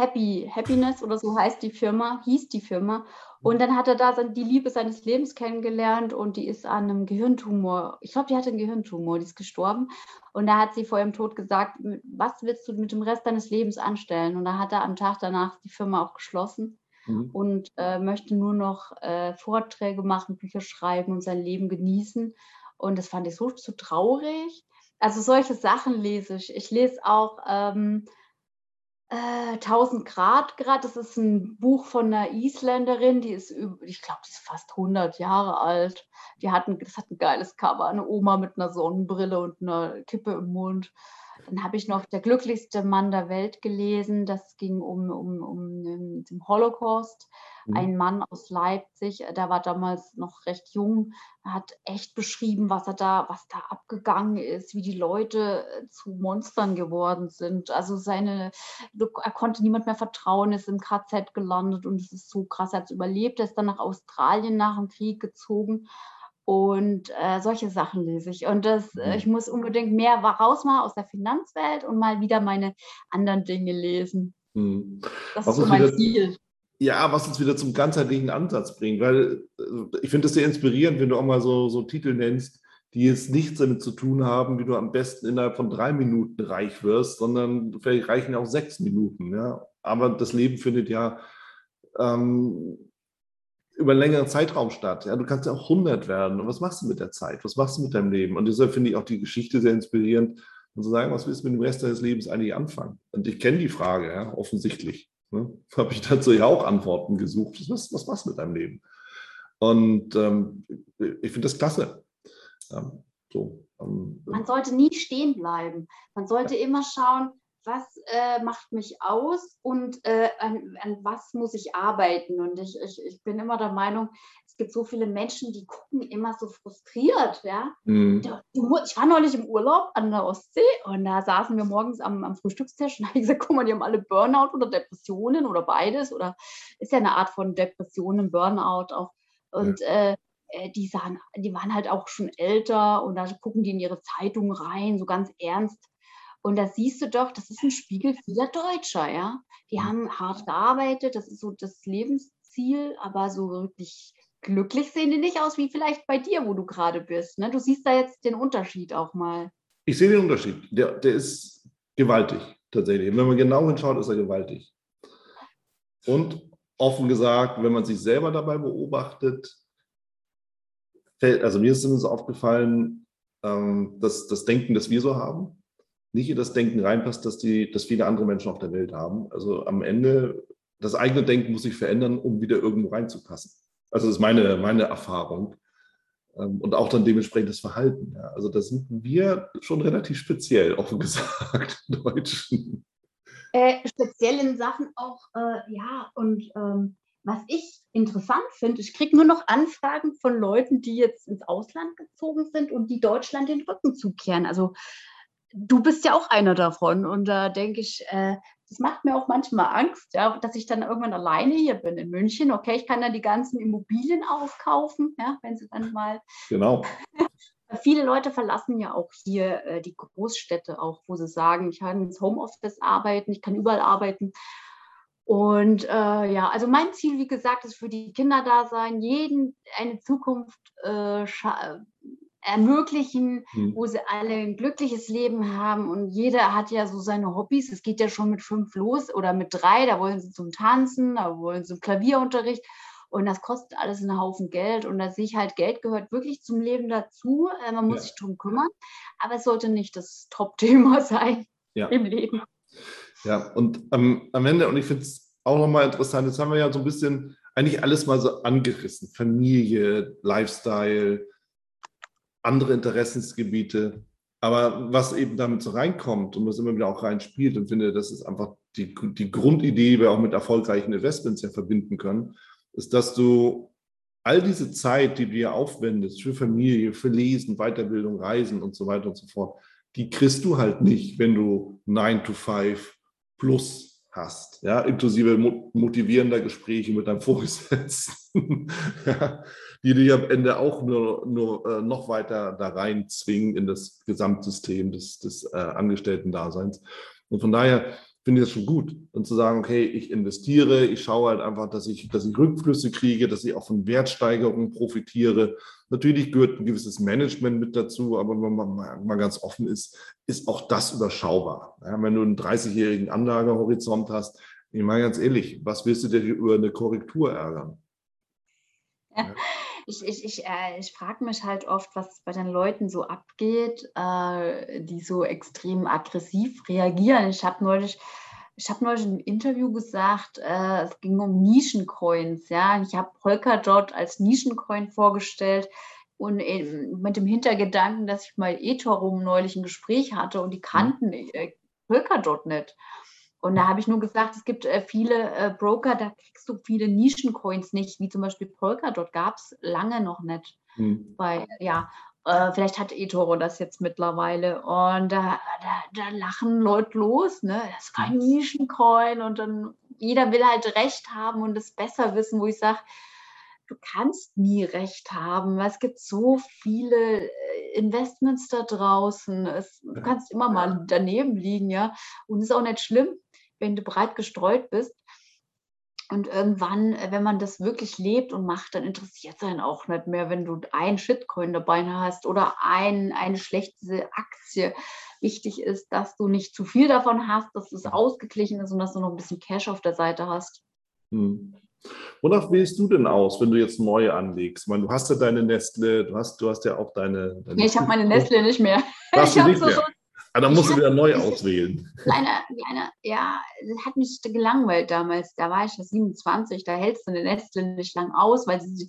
Happy, Happiness oder so heißt die Firma, hieß die Firma. Und dann hat er da die Liebe seines Lebens kennengelernt und die ist an einem Gehirntumor, ich glaube, die hatte einen Gehirntumor, die ist gestorben. Und da hat sie vor ihrem Tod gesagt, was willst du mit dem Rest deines Lebens anstellen? Und da hat er am Tag danach die Firma auch geschlossen mhm. und äh, möchte nur noch äh, Vorträge machen, Bücher schreiben und sein Leben genießen. Und das fand ich so, so traurig. Also solche Sachen lese ich. Ich lese auch... Ähm, 1000 äh, Grad Grad, das ist ein Buch von einer Isländerin, die ist, ich glaube, die ist fast 100 Jahre alt. Die hat ein, das hat ein geiles Cover, eine Oma mit einer Sonnenbrille und einer Kippe im Mund. Dann habe ich noch Der glücklichste Mann der Welt gelesen. Das ging um, um, um den Holocaust. Mhm. Ein Mann aus Leipzig, der war damals noch recht jung, hat echt beschrieben, was er da, was da abgegangen ist, wie die Leute äh, zu Monstern geworden sind. Also seine, er konnte niemand mehr vertrauen, ist im KZ gelandet und es ist so krass, er hat es überlebt, er ist dann nach Australien nach dem Krieg gezogen und äh, solche Sachen lese ich. Und das, äh, mhm. ich muss unbedingt mehr raus mal aus der Finanzwelt und mal wieder meine anderen Dinge lesen. Mhm. Das was ist so mein wieder, Ziel. Ja, was uns wieder zum ganzheitlichen Ansatz bringt, weil äh, ich finde es sehr inspirierend, wenn du auch mal so, so Titel nennst, die jetzt nichts damit zu tun haben, wie du am besten innerhalb von drei Minuten reich wirst, sondern vielleicht reichen auch sechs Minuten. Ja? Aber das Leben findet ja ähm, über einen längeren Zeitraum statt. Ja, du kannst ja auch 100 werden. Und was machst du mit der Zeit? Was machst du mit deinem Leben? Und deshalb finde ich auch die Geschichte sehr inspirierend, und zu sagen, was willst du mit dem Rest deines Lebens eigentlich anfangen? Und ich kenne die Frage, ja, offensichtlich. Ne? Habe ich dazu ja auch Antworten gesucht. Was, was machst du mit deinem Leben? Und ähm, ich finde das klasse. Ja, so, ähm, Man sollte nie stehen bleiben. Man sollte ja. immer schauen, was äh, macht mich aus und äh, an, an, was muss ich arbeiten. Und ich, ich, ich bin immer der Meinung, es gibt so viele Menschen, die gucken immer so frustriert. Ja? Mhm. Ich war neulich im Urlaub an der Ostsee und da saßen wir morgens am, am Frühstückstisch und habe gesagt, guck mal, die haben alle Burnout oder Depressionen oder beides oder ist ja eine Art von Depressionen, Burnout auch. Und ja. äh, äh die, sahen, die waren halt auch schon älter und da gucken die in ihre Zeitung rein, so ganz ernst. Und da siehst du doch, das ist ein Spiegel vieler Deutscher, ja. Die mhm. haben hart gearbeitet, das ist so das Lebensziel, aber so wirklich glücklich sehen die nicht aus, wie vielleicht bei dir, wo du gerade bist. Ne? Du siehst da jetzt den Unterschied auch mal. Ich sehe den Unterschied. Der, der ist gewaltig, tatsächlich. Wenn man genau hinschaut, ist er gewaltig. Und offen gesagt, wenn man sich selber dabei beobachtet, also mir ist es aufgefallen, ähm, dass das Denken, das wir so haben, nicht in das Denken reinpasst, dass, die, dass viele andere Menschen auf der Welt haben. Also am Ende, das eigene Denken muss sich verändern, um wieder irgendwo reinzupassen. Also das ist meine, meine Erfahrung. Ähm, und auch dann dementsprechend das Verhalten. Ja. Also da sind wir schon relativ speziell, offen gesagt, Deutschen. Äh, speziell in Sachen auch, äh, ja, und ähm, was ich interessant finde, ich kriege nur noch Anfragen von Leuten, die jetzt ins Ausland gezogen sind und die Deutschland den Rücken zukehren. Also du bist ja auch einer davon. Und da denke ich, äh, das macht mir auch manchmal Angst, ja, dass ich dann irgendwann alleine hier bin in München. Okay, ich kann dann die ganzen Immobilien aufkaufen, ja, wenn sie dann mal. Genau. Viele Leute verlassen ja auch hier äh, die Großstädte, auch wo sie sagen, ich kann ins Homeoffice arbeiten, ich kann überall arbeiten. Und äh, ja, also mein Ziel, wie gesagt, ist für die Kinder da sein, jeden eine Zukunft äh, ermöglichen, mhm. wo sie alle ein glückliches Leben haben und jeder hat ja so seine Hobbys. Es geht ja schon mit fünf los oder mit drei, da wollen sie zum Tanzen, da wollen sie zum Klavierunterricht und das kostet alles einen Haufen Geld und da sehe ich halt, Geld gehört wirklich zum Leben dazu. Äh, man muss ja. sich darum kümmern, aber es sollte nicht das Top-Thema sein ja. im Leben. Ja, und ähm, am Ende, und ich finde es auch nochmal interessant, jetzt haben wir ja so ein bisschen eigentlich alles mal so angerissen. Familie, Lifestyle, andere Interessensgebiete. Aber was eben damit so reinkommt und was immer wieder auch reinspielt und finde, das ist einfach die, die Grundidee, die wir auch mit erfolgreichen Investments ja verbinden können, ist, dass du all diese Zeit, die du dir aufwendest für Familie, für Lesen, Weiterbildung, Reisen und so weiter und so fort, die kriegst du halt nicht, wenn du 9 to 5 plus hast, ja, inklusive motivierender Gespräche mit deinem Vorgesetzten, die dich am Ende auch nur, nur äh, noch weiter da rein zwingen in das Gesamtsystem des, des äh, Angestellten-Daseins. Und von daher finde ich das schon gut. Und zu sagen, okay, ich investiere, ich schaue halt einfach, dass ich, dass ich Rückflüsse kriege, dass ich auch von Wertsteigerungen profitiere. Natürlich gehört ein gewisses Management mit dazu, aber wenn man mal ganz offen ist, ist auch das überschaubar. Ja, wenn du einen 30-jährigen Anlagehorizont hast, ich meine ganz ehrlich, was willst du dir über eine Korrektur ärgern? Ja ich, ich, ich, äh, ich frage mich halt oft, was bei den Leuten so abgeht, äh, die so extrem aggressiv reagieren. Ich habe neulich, ich habe neulich im Interview gesagt, äh, es ging um Nischencoins. Ja, ich habe Polkadot als Nischencoin vorgestellt. und mit dem Hintergedanken, dass ich mal eToro neulich ein Gespräch hatte und die kannten äh, Polkadot nicht. Und da habe ich nur gesagt, es gibt äh, viele äh, Broker, da kriegst du viele Nischencoins nicht, wie zum Beispiel Polkadot gab es lange noch nicht. Hm. Weil, ja, äh, vielleicht hat eToro das jetzt mittlerweile. Und da, da, da, lachen Leute los, ne? Das ist kein Nischencoin und dann jeder will halt Recht haben und es besser wissen, wo ich sage, du kannst nie recht haben. Es gibt so viele äh, Investments da draußen. Es, du kannst immer mal daneben liegen, ja. Und es ist auch nicht schlimm, wenn du breit gestreut bist. Und irgendwann, äh, wenn man das wirklich lebt und macht, dann interessiert es einen auch nicht mehr, wenn du ein Shitcoin dabei hast oder ein, eine schlechte Aktie. Wichtig ist, dass du nicht zu viel davon hast, dass es ausgeglichen ist und dass du noch ein bisschen Cash auf der Seite hast. Hm. Wonach wählst du denn aus, wenn du jetzt neue anlegst? Ich meine, du hast ja deine Nestle, du hast, du hast ja auch deine. deine nee, ich habe meine Nestle nicht mehr. Hast du nicht mehr? Ah, dann musst du wieder neu auswählen. Kleiner, kleiner, ja, das hat mich gelangweilt damals. Da war ich ja 27, da hältst du eine Nestle nicht lang aus, weil sie,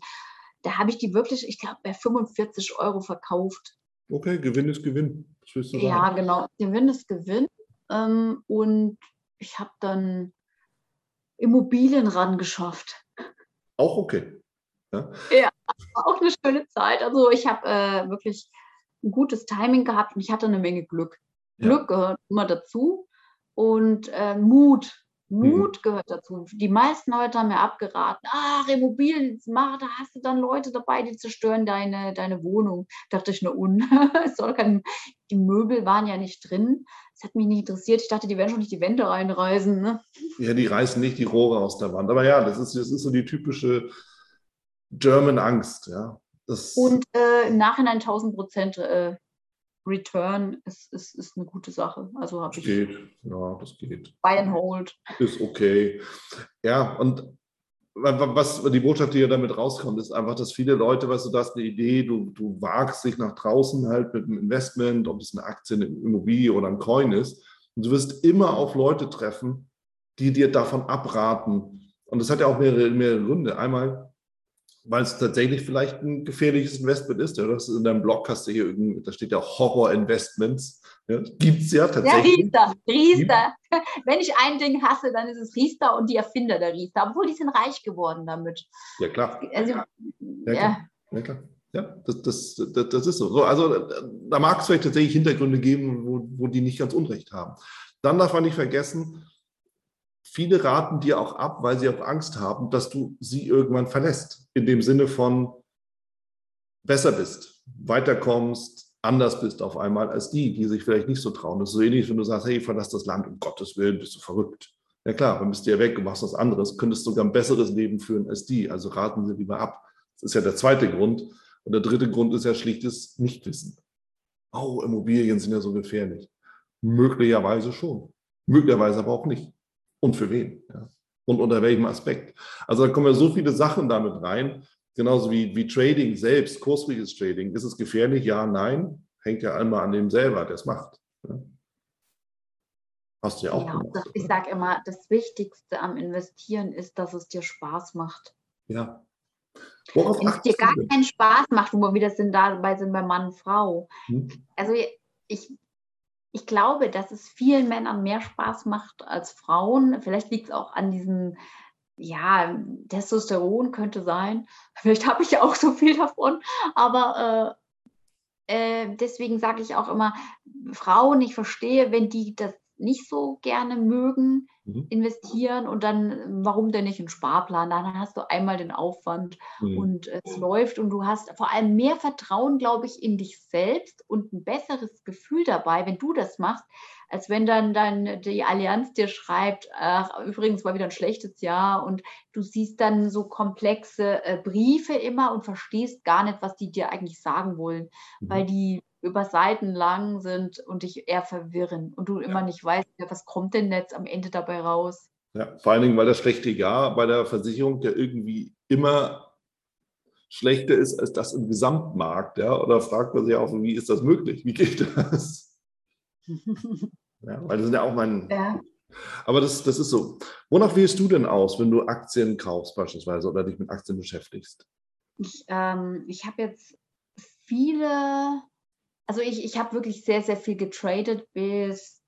da habe ich die wirklich, ich glaube, bei 45 Euro verkauft. Okay, Gewinn ist Gewinn. Ja, genau. Gewinn ist Gewinn. Ähm, und ich habe dann Immobilien ran geschafft. Auch okay. Ja, ja auch eine schöne Zeit. Also ich habe äh, wirklich ein gutes Timing gehabt und ich hatte eine Menge Glück. Glück gehört immer dazu und äh, Mut. Mut mhm. gehört dazu. Die meisten Leute haben mir abgeraten, ach, Immobilien, mach, da hast du dann Leute dabei, die zerstören deine, deine Wohnung. Dachte ich, nur un, kein, die Möbel waren ja nicht drin. Das hat mich nicht interessiert. Ich dachte, die werden schon nicht die Wände reinreißen. Ne? Ja, die reißen nicht die Rohre aus der Wand. Aber ja, das ist, das ist so die typische German Angst. Ja. Das Und äh, im Nachhinein 1000 Prozent äh, Return ist, ist, ist eine gute Sache. Also habe ich. Geht, ja, das geht. Buy and hold. Ist okay. Ja, und was die Botschaft, die ja damit rauskommt, ist einfach, dass viele Leute, weißt du, du hast eine Idee, du, du wagst dich nach draußen halt mit einem Investment, ob es eine Aktie, eine Immobilie oder ein Coin ist. Und du wirst immer auf Leute treffen, die dir davon abraten. Und das hat ja auch mehrere, mehrere Gründe. Einmal, weil es tatsächlich vielleicht ein gefährliches Investment ist. Ja, das ist in deinem Blog hast du hier irgendwie, da steht ja Horror-Investments. Ja, Gibt es ja tatsächlich. Ja, Riester, Riester. Wenn ich ein Ding hasse, dann ist es Riester und die Erfinder der Riester. Obwohl die sind reich geworden damit. Ja, klar. Also, ja, ja. ja klar. Ja, das, das, das, das ist so. so. Also da mag es vielleicht tatsächlich Hintergründe geben, wo, wo die nicht ganz Unrecht haben. Dann darf man nicht vergessen, viele raten dir auch ab, weil sie auch Angst haben, dass du sie irgendwann verlässt. In dem Sinne von besser bist, weiterkommst, anders bist auf einmal als die, die sich vielleicht nicht so trauen. Das ist so ähnlich, wenn du sagst, hey, verlass das Land, um Gottes Willen, bist du verrückt. Ja klar, dann bist du ja weg und machst was anderes, könntest sogar ein besseres Leben führen als die. Also raten sie lieber ab. Das ist ja der zweite Grund. Und der dritte Grund ist ja schlichtes Nichtwissen. Oh, Immobilien sind ja so gefährlich. Möglicherweise schon. Möglicherweise aber auch nicht und für wen. Ja? Und unter welchem Aspekt. Also da kommen ja so viele Sachen damit rein, genauso wie, wie Trading selbst, kursfreies Trading. Ist es gefährlich? Ja, nein. Hängt ja einmal an dem selber, der es macht. Ja? Hast du ja auch ja, gemacht. Ich sage immer, das Wichtigste am Investieren ist, dass es dir Spaß macht. Ja. Worauf Wenn es dir gar keinen Spaß macht, wo wir wieder sind, dabei sind bei Mann und Frau. Hm? Also ich ich glaube, dass es vielen Männern mehr Spaß macht als Frauen. Vielleicht liegt es auch an diesem, ja, Testosteron könnte sein. Vielleicht habe ich ja auch so viel davon. Aber äh, äh, deswegen sage ich auch immer, Frauen, ich verstehe, wenn die das nicht so gerne mögen, mhm. investieren und dann, warum denn nicht einen Sparplan? Dann hast du einmal den Aufwand mhm. und es läuft und du hast vor allem mehr Vertrauen, glaube ich, in dich selbst und ein besseres Gefühl dabei, wenn du das machst, als wenn dann, dann die Allianz dir schreibt, ach, übrigens war wieder ein schlechtes Jahr und du siehst dann so komplexe äh, Briefe immer und verstehst gar nicht, was die dir eigentlich sagen wollen, mhm. weil die über Seiten lang sind und dich eher verwirren und du immer ja. nicht weißt, was kommt denn jetzt am Ende dabei raus. Ja, vor allen Dingen, weil das schlechte Jahr bei der Versicherung ja irgendwie immer schlechter ist als das im Gesamtmarkt. Ja? Oder fragt man sich auch, wie ist das möglich? Wie geht das? ja, weil das sind ja auch mein. Ja. Aber das, das ist so. Wonach wählst du denn aus, wenn du Aktien kaufst beispielsweise oder dich mit Aktien beschäftigst? Ich, ähm, ich habe jetzt viele, also ich, ich habe wirklich sehr, sehr viel getradet bis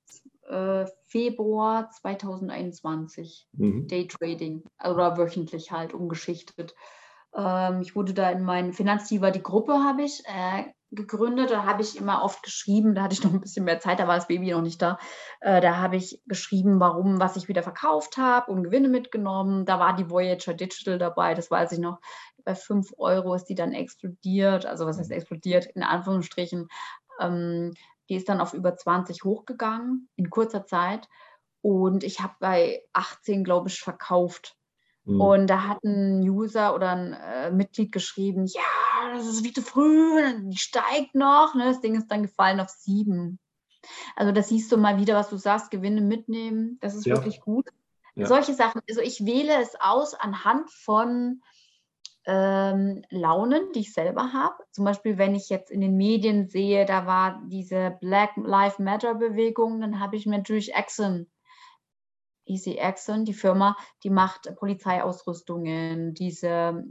äh, Februar 2021. Mhm. Daytrading oder wöchentlich halt umgeschichtet. Ähm, ich wurde da in meinen Finanzdiva, die Gruppe habe ich äh, gegründet. Da habe ich immer oft geschrieben, da hatte ich noch ein bisschen mehr Zeit, da war das Baby noch nicht da. Äh, da habe ich geschrieben, warum, was ich wieder verkauft habe und Gewinne mitgenommen. Da war die Voyager Digital dabei, das weiß ich noch. Bei 5 Euro ist die dann explodiert. Also was heißt mhm. explodiert? In Anführungsstrichen. Ähm, die ist dann auf über 20 hochgegangen in kurzer Zeit. Und ich habe bei 18, glaube ich, verkauft. Mhm. Und da hat ein User oder ein äh, Mitglied geschrieben, ja, das ist wie zu früh, die steigt noch. Ne? Das Ding ist dann gefallen auf sieben. Also das siehst du mal wieder, was du sagst, Gewinne mitnehmen, das ist ja. wirklich gut. Ja. Solche Sachen, also ich wähle es aus anhand von ähm, Launen, die ich selber habe. Zum Beispiel, wenn ich jetzt in den Medien sehe, da war diese Black Lives Matter Bewegung, dann habe ich mir natürlich Exxon Easy Axon, die Firma, die macht Polizeiausrüstungen, diese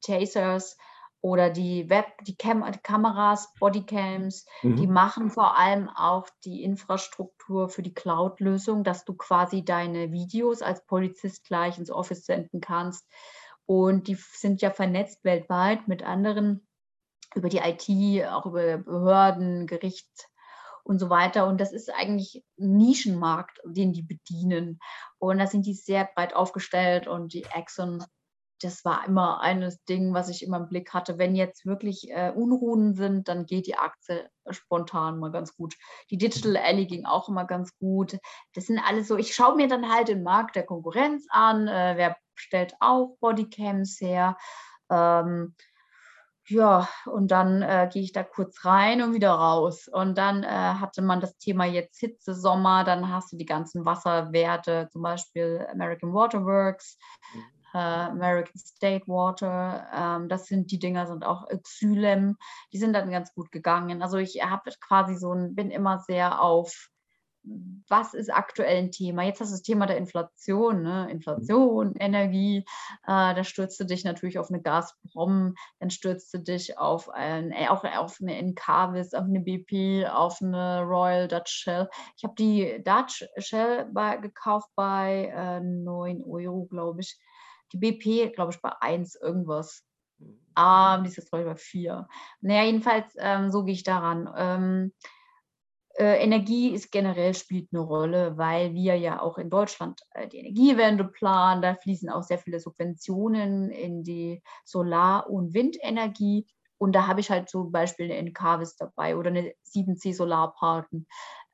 Tasers oder die Web, die, Cam Kameras, Bodycams, mhm. die machen vor allem auch die Infrastruktur für die Cloud-Lösung, dass du quasi deine Videos als Polizist gleich ins Office senden kannst. Und die sind ja vernetzt weltweit mit anderen über die IT, auch über Behörden, Gericht, und so weiter. Und das ist eigentlich ein Nischenmarkt, den die bedienen. Und da sind die sehr breit aufgestellt und die Exxon, das war immer eines Ding, was ich immer im Blick hatte. Wenn jetzt wirklich äh, Unruhen sind, dann geht die Aktie spontan mal ganz gut. Die Digital Alley ging auch immer ganz gut. Das sind alles so, ich schaue mir dann halt den Markt der Konkurrenz an, äh, wer stellt auch Bodycams her. Ähm, ja, und dann äh, gehe ich da kurz rein und wieder raus. Und dann äh, hatte man das Thema jetzt Hitze, Sommer, dann hast du die ganzen Wasserwerte, zum Beispiel American Water Works, mhm. äh, American State Water. Ähm, das sind die Dinger, sind auch Xylem, die sind dann ganz gut gegangen. Also ich habe quasi so ein, bin immer sehr auf was ist aktuell ein Thema? Jetzt hast du das Thema der Inflation, ne? Inflation, Energie, äh, da stürzt du dich natürlich auf eine Gazprom, dann stürzt du dich auf ein, äh, auch auf eine Encarvis, auf eine BP, auf eine Royal Dutch Shell. Ich habe die Dutch Shell bei, gekauft bei äh, 9 Euro, glaube ich. Die BP, glaube ich, bei 1 irgendwas. Ah, die ist jetzt, glaube ich, bei 4. Naja, jedenfalls, ähm, so gehe ich daran. Ähm, äh, Energie ist generell spielt eine Rolle, weil wir ja auch in Deutschland äh, die Energiewende planen. Da fließen auch sehr viele Subventionen in die Solar- und Windenergie. Und da habe ich halt zum Beispiel eine Encarvis dabei oder eine 7C Solarparken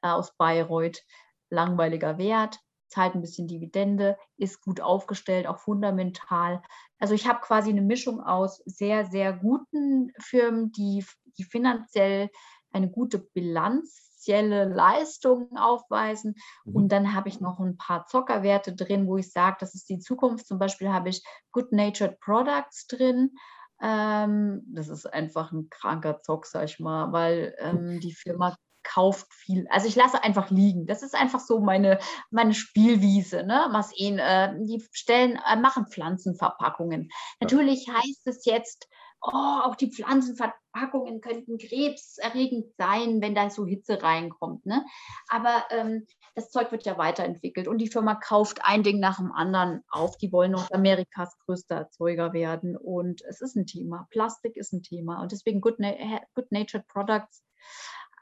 äh, aus Bayreuth. Langweiliger Wert, zahlt ein bisschen Dividende, ist gut aufgestellt, auch fundamental. Also ich habe quasi eine Mischung aus sehr, sehr guten Firmen, die, die finanziell eine gute Bilanz finanzielle Leistungen aufweisen. Mhm. Und dann habe ich noch ein paar Zockerwerte drin, wo ich sage, das ist die Zukunft. Zum Beispiel habe ich Good Natured Products drin. Ähm, das ist einfach ein kranker Zock, sag ich mal, weil ähm, die Firma kauft viel. Also ich lasse einfach liegen. Das ist einfach so meine, meine Spielwiese. Ne? Maseen, äh, die stellen, äh, machen Pflanzenverpackungen. Ja. Natürlich heißt es jetzt, oh, auch die Pflanzenverpackungen könnten krebserregend sein, wenn da so Hitze reinkommt. Ne? Aber ähm, das Zeug wird ja weiterentwickelt und die Firma kauft ein Ding nach dem anderen auf. Die wollen Nordamerikas größter Erzeuger werden und es ist ein Thema. Plastik ist ein Thema und deswegen Good, Na Good Natured Products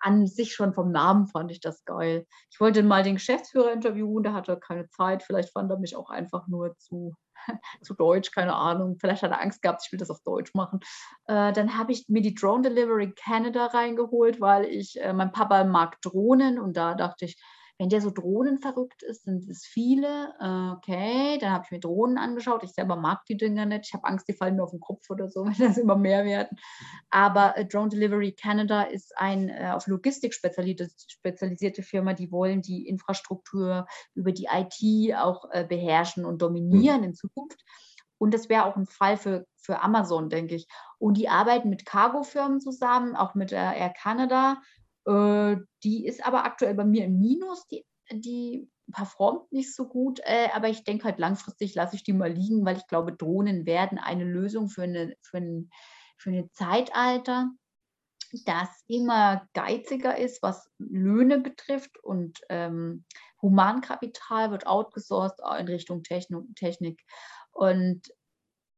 an sich schon vom Namen fand ich das geil. Ich wollte mal den Geschäftsführer interviewen, der hatte keine Zeit. Vielleicht fand er mich auch einfach nur zu zu Deutsch, keine Ahnung. Vielleicht hat er Angst gehabt, ich will das auf Deutsch machen. Äh, dann habe ich mir die Drone Delivery Canada reingeholt, weil ich, äh, mein Papa mag Drohnen und da dachte ich, wenn der so drohnenverrückt ist, sind es viele. Äh, okay, dann habe ich mir Drohnen angeschaut. Ich selber mag die Dinger nicht. Ich habe Angst, die fallen mir auf den Kopf oder so, wenn das immer mehr werden. Aber äh, Drone Delivery Canada ist eine äh, auf Logistik spezialisierte Firma. Die wollen die Infrastruktur über die IT auch beherrschen und dominieren mhm. in Zukunft. Und das wäre auch ein Fall für, für Amazon, denke ich. Und die arbeiten mit Cargo-Firmen zusammen, auch mit Air Canada äh, die ist aber aktuell bei mir im Minus. Die, die performt nicht so gut, äh, aber ich denke halt langfristig lasse ich die mal liegen, weil ich glaube, Drohnen werden eine Lösung für, eine, für, ein, für ein Zeitalter. das immer geiziger ist, was Löhne betrifft und ähm, Humankapital wird outgesourced in Richtung Technik. Und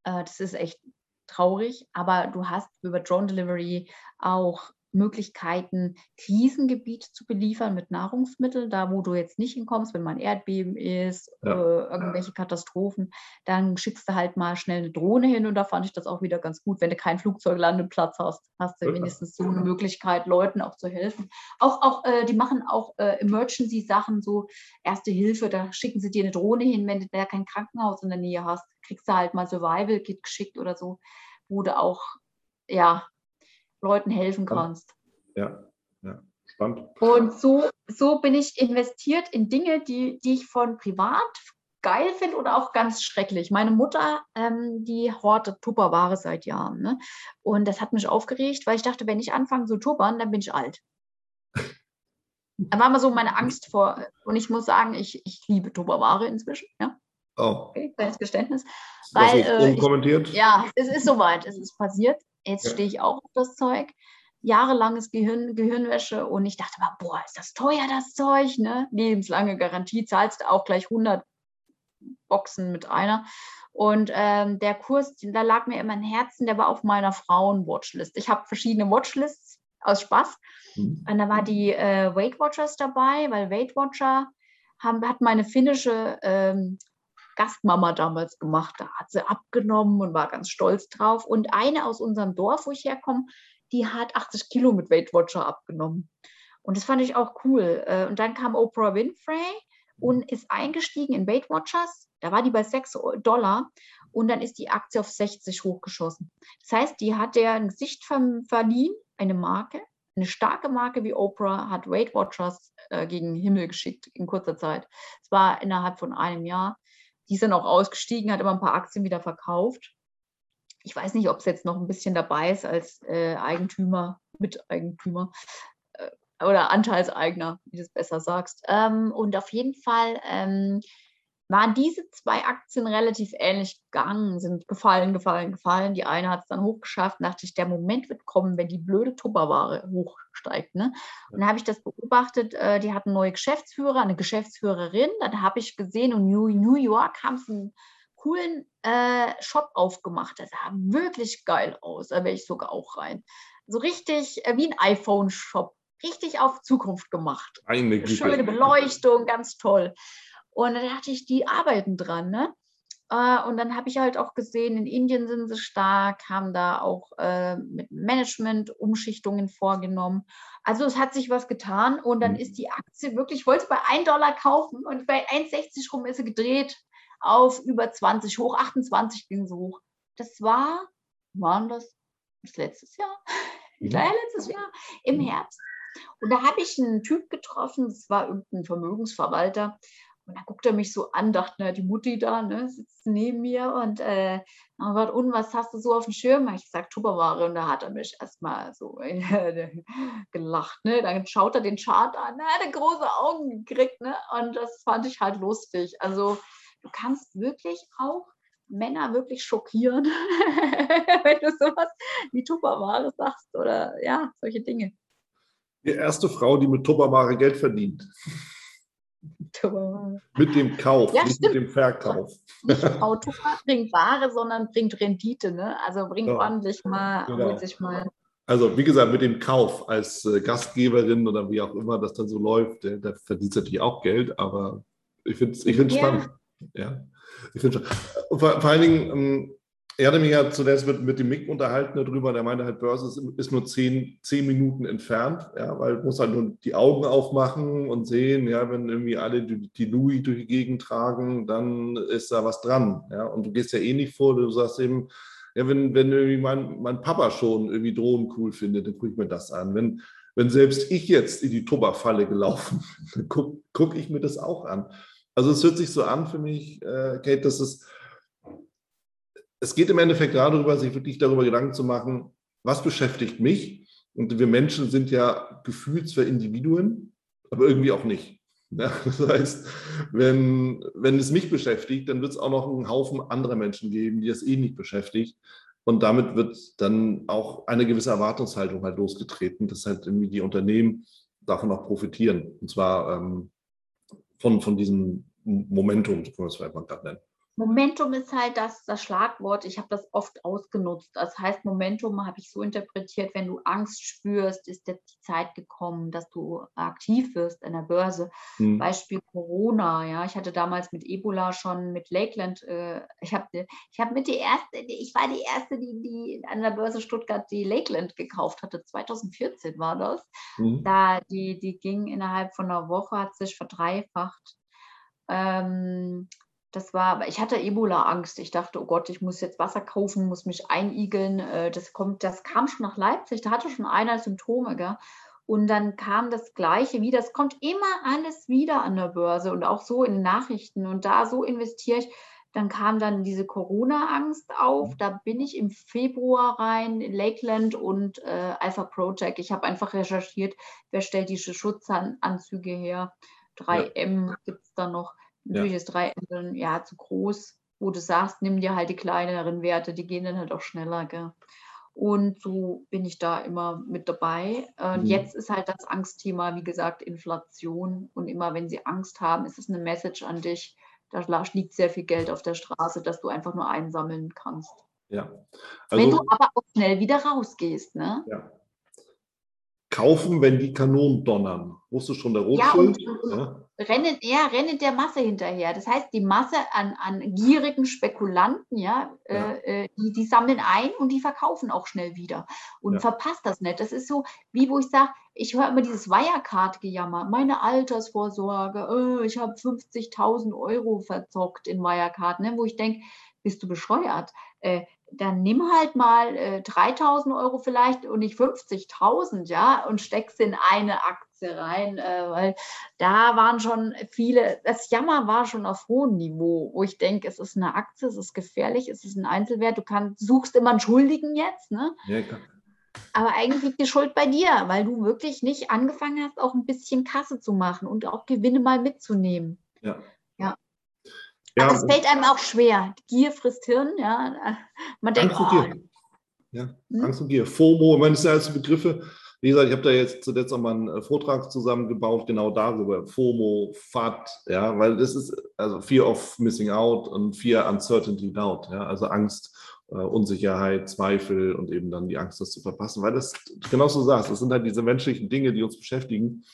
äh, das ist echt traurig, aber du hast über Drone Delivery auch Möglichkeiten, Krisengebiete zu beliefern mit Nahrungsmitteln, da wo du jetzt nicht hinkommst, wenn mal ein Erdbeben ist, ja. äh, irgendwelche Katastrophen, dann schickst du halt mal schnell eine Drohne hin und da fand ich das auch wieder ganz gut. Wenn du keinen Flugzeuglandeplatz hast, hast du wenigstens so eine Möglichkeit, Leuten auch zu helfen. Auch, auch äh, die machen auch äh, Emergency-Sachen, so Erste Hilfe, da schicken sie dir eine Drohne hin, wenn du da kein Krankenhaus in der Nähe hast, kriegst du halt mal Survival-Kit geschickt oder so, wo du auch ja, Leuten helfen kannst. Ja, ja, spannend. Und so, so bin ich investiert in Dinge, die, die ich von privat geil finde oder auch ganz schrecklich. Meine Mutter, ähm, die hortet Tupperware seit Jahren. Ne? Und das hat mich aufgeregt, weil ich dachte, wenn ich anfange zu tuppern, dann bin ich alt. Da war mal so meine Angst vor. Und ich muss sagen, ich, ich liebe Tupperware inzwischen. Ja? Oh. Okay, kleines Geständnis. Weil, äh, unkommentiert? Ich, ja, es ist soweit, es ist passiert. Jetzt ja. stehe ich auch auf das Zeug. Jahrelanges Gehirn, Gehirnwäsche und ich dachte mal, boah, ist das teuer, das Zeug, ne? Lebenslange Garantie, zahlst du auch gleich 100 Boxen mit einer. Und ähm, der Kurs, da lag mir immer ein Herzen, der war auf meiner Frauen-Watchlist. Ich habe verschiedene Watchlists aus Spaß. Mhm. Und da war die äh, Weight Watchers dabei, weil Weight Watcher haben, hat meine finnische ähm, Gastmama damals gemacht. Da hat sie abgenommen und war ganz stolz drauf. Und eine aus unserem Dorf, wo ich herkomme, die hat 80 Kilo mit Weight Watcher abgenommen. Und das fand ich auch cool. Äh, und dann kam Oprah Winfrey und ist eingestiegen in Weight Watchers. Da war die bei 6 Dollar und dann ist die Aktie auf 60 hochgeschossen. Das heißt, die hat der ein Gesicht verliehen, eine Marke, eine starke Marke wie Oprah hat Weight Watchers äh, gegen den Himmel geschickt in kurzer Zeit. Es war innerhalb von einem Jahr. Die ist dann auch ausgestiegen, hat immer ein paar Aktien wieder verkauft. Ich weiß nicht, ob es jetzt noch ein bisschen dabei ist als äh, Eigentümer, Miteigentümer äh, oder Anteilseigner, wie du es besser sagst. Ähm, und auf jeden Fall ähm, waren diese zwei Aktien relativ ähnlich gegangen, sind gefallen, gefallen, gefallen. Die eine hat es dann hochgeschafft, dachte ich, der Moment wird kommen, wenn die blöde Tupperware hochsteigt. Ne? Und dann habe ich das beobachtet, äh, die hatten neue Geschäftsführer, eine Geschäftsführerin. Dann habe ich gesehen, und New, New York haben sie einen coolen äh, Shop aufgemacht. Das sah wirklich geil aus. Da wäre ich sogar auch rein. So richtig äh, wie ein iPhone-Shop. Richtig auf Zukunft gemacht. Eine Schöne Beleuchtung, ganz toll. Und dann dachte ich, die arbeiten dran. Ne? Äh, und dann habe ich halt auch gesehen, in Indien sind sie stark, haben da auch äh, mit Management Umschichtungen vorgenommen. Also es hat sich was getan und dann mhm. ist die Aktie wirklich, ich wollte bei 1 Dollar kaufen und bei 1,60 rum ist sie gedreht auf über 20 hoch, 28 ging sie hoch. Das war, waren das, das letztes Jahr? Mhm. Ja, letztes Jahr im mhm. Herbst. Und da habe ich einen Typ getroffen, das war irgendein Vermögensverwalter, und dann guckt er mich so an, dachte, na, die Mutti da, ne, sitzt neben mir und äh, dann gesagt, und was hast du so auf dem Schirm? Ich sag Tupperware und da hat er mich erstmal so gelacht. Ne? Dann schaut er den Chart an, er hat große Augen gekriegt, ne? Und das fand ich halt lustig. Also du kannst wirklich auch Männer wirklich schockieren, wenn du sowas wie Tupperware sagst oder ja, solche Dinge. Die erste Frau, die mit Tupperware Geld verdient. Mit dem Kauf, ja, nicht stimmt. mit dem Verkauf. Nicht Auto bringt Ware, sondern bringt Rendite. Ne? Also bringt ja. ordentlich mal, genau. holt sich mal. Also wie gesagt, mit dem Kauf als äh, Gastgeberin oder wie auch immer das dann so läuft, da, da verdient natürlich auch Geld, aber ich finde es ich ja. spannend. Ja, ich finde schon. Vor, vor allen Dingen, er hatte mich ja zuletzt mit, mit dem Mick unterhalten darüber, der meinte halt, Börse ist, ist nur zehn, zehn Minuten entfernt, ja, weil muss halt nur die Augen aufmachen und sehen, ja, wenn irgendwie alle die, die Louis durch die Gegend tragen, dann ist da was dran. Ja, und du gehst ja eh nicht vor, du sagst eben, ja, wenn, wenn irgendwie mein, mein Papa schon irgendwie Drohnen cool findet, dann gucke ich mir das an. Wenn, wenn selbst ich jetzt in die Tupperfalle gelaufen bin, dann gucke guck ich mir das auch an. Also es hört sich so an für mich, äh, Kate, dass es es geht im Endeffekt darüber, sich wirklich darüber Gedanken zu machen, was beschäftigt mich? Und wir Menschen sind ja gefühlt zwar Individuen, aber irgendwie auch nicht. Ja, das heißt, wenn, wenn es mich beschäftigt, dann wird es auch noch einen Haufen anderer Menschen geben, die es eh nicht beschäftigt. Und damit wird dann auch eine gewisse Erwartungshaltung halt losgetreten, dass halt irgendwie die Unternehmen davon auch profitieren. Und zwar ähm, von, von diesem Momentum, so kann man es vielleicht mal gerade nennen. Momentum ist halt das, das Schlagwort. Ich habe das oft ausgenutzt. Das heißt, Momentum habe ich so interpretiert, wenn du Angst spürst, ist jetzt die Zeit gekommen, dass du aktiv wirst an der Börse. Hm. Beispiel Corona, ja. Ich hatte damals mit Ebola schon mit Lakeland, äh, ich habe ich hab mit die erste, ich war die erste, die, die an der Börse Stuttgart die Lakeland gekauft hatte. 2014 war das. Hm. Da die, die ging innerhalb von einer Woche, hat sich verdreifacht. Ähm, das war, ich hatte Ebola-Angst. Ich dachte, oh Gott, ich muss jetzt Wasser kaufen, muss mich einigeln. Äh, das kommt, das kam schon nach Leipzig. Da hatte schon einer Symptome, gell? Und dann kam das Gleiche wieder. Es kommt immer alles wieder an der Börse und auch so in Nachrichten. Und da so investiere ich. Dann kam dann diese Corona-Angst auf. Da bin ich im Februar rein, in Lakeland und äh, Alpha Project. Ich habe einfach recherchiert, wer stellt diese Schutzanzüge her. 3M ja. gibt es da noch. Natürlich ja. ist drei Inseln ja zu groß, wo du sagst, nimm dir halt die kleineren Werte, die gehen dann halt auch schneller. Gell? Und so bin ich da immer mit dabei. Und mhm. jetzt ist halt das Angstthema, wie gesagt, Inflation. Und immer wenn sie Angst haben, ist es eine Message an dich. Da liegt sehr viel Geld auf der Straße, dass du einfach nur einsammeln kannst. Ja. Also, wenn du aber auch schnell wieder rausgehst, ne? Ja kaufen, wenn die Kanonen donnern. Wusstest du schon der Rotschild? Ja, und, ja. Rennen, ja, rennen der Masse hinterher. Das heißt, die Masse an, an gierigen Spekulanten, ja, ja. Äh, äh, die, die sammeln ein und die verkaufen auch schnell wieder und ja. verpasst das nicht. Das ist so, wie wo ich sage, ich höre immer dieses Wirecard-Gejammer, meine Altersvorsorge, äh, ich habe 50.000 Euro verzockt in Wirecard, ne, wo ich denke, bist du bescheuert? Äh, dann nimm halt mal äh, 3000 Euro vielleicht und nicht 50.000, ja, und steckst in eine Aktie rein, äh, weil da waren schon viele, das Jammer war schon auf hohem Niveau, wo ich denke, es ist eine Aktie, es ist gefährlich, es ist ein Einzelwert, du kannst, suchst immer einen Schuldigen jetzt, ne? Ja, klar. Aber eigentlich liegt die Schuld bei dir, weil du wirklich nicht angefangen hast, auch ein bisschen Kasse zu machen und auch Gewinne mal mitzunehmen. Ja. Ja. Es fällt einem auch schwer. Gier frisst Hirn, ja. Man denkt, Angst und oh, Gier. Ja, hm? Angst und Gier. FOMO, ich meine, das sind alles Begriffe. Wie gesagt, ich habe da jetzt zuletzt auch mal einen äh, Vortrag zusammengebaut, genau darüber. FOMO, FAT, ja, weil das ist also Fear of Missing Out und Fear Uncertainty Doubt, ja, also Angst, äh, Unsicherheit, Zweifel und eben dann die Angst, das zu verpassen. Weil das, genau so sagst, das sind halt diese menschlichen Dinge, die uns beschäftigen.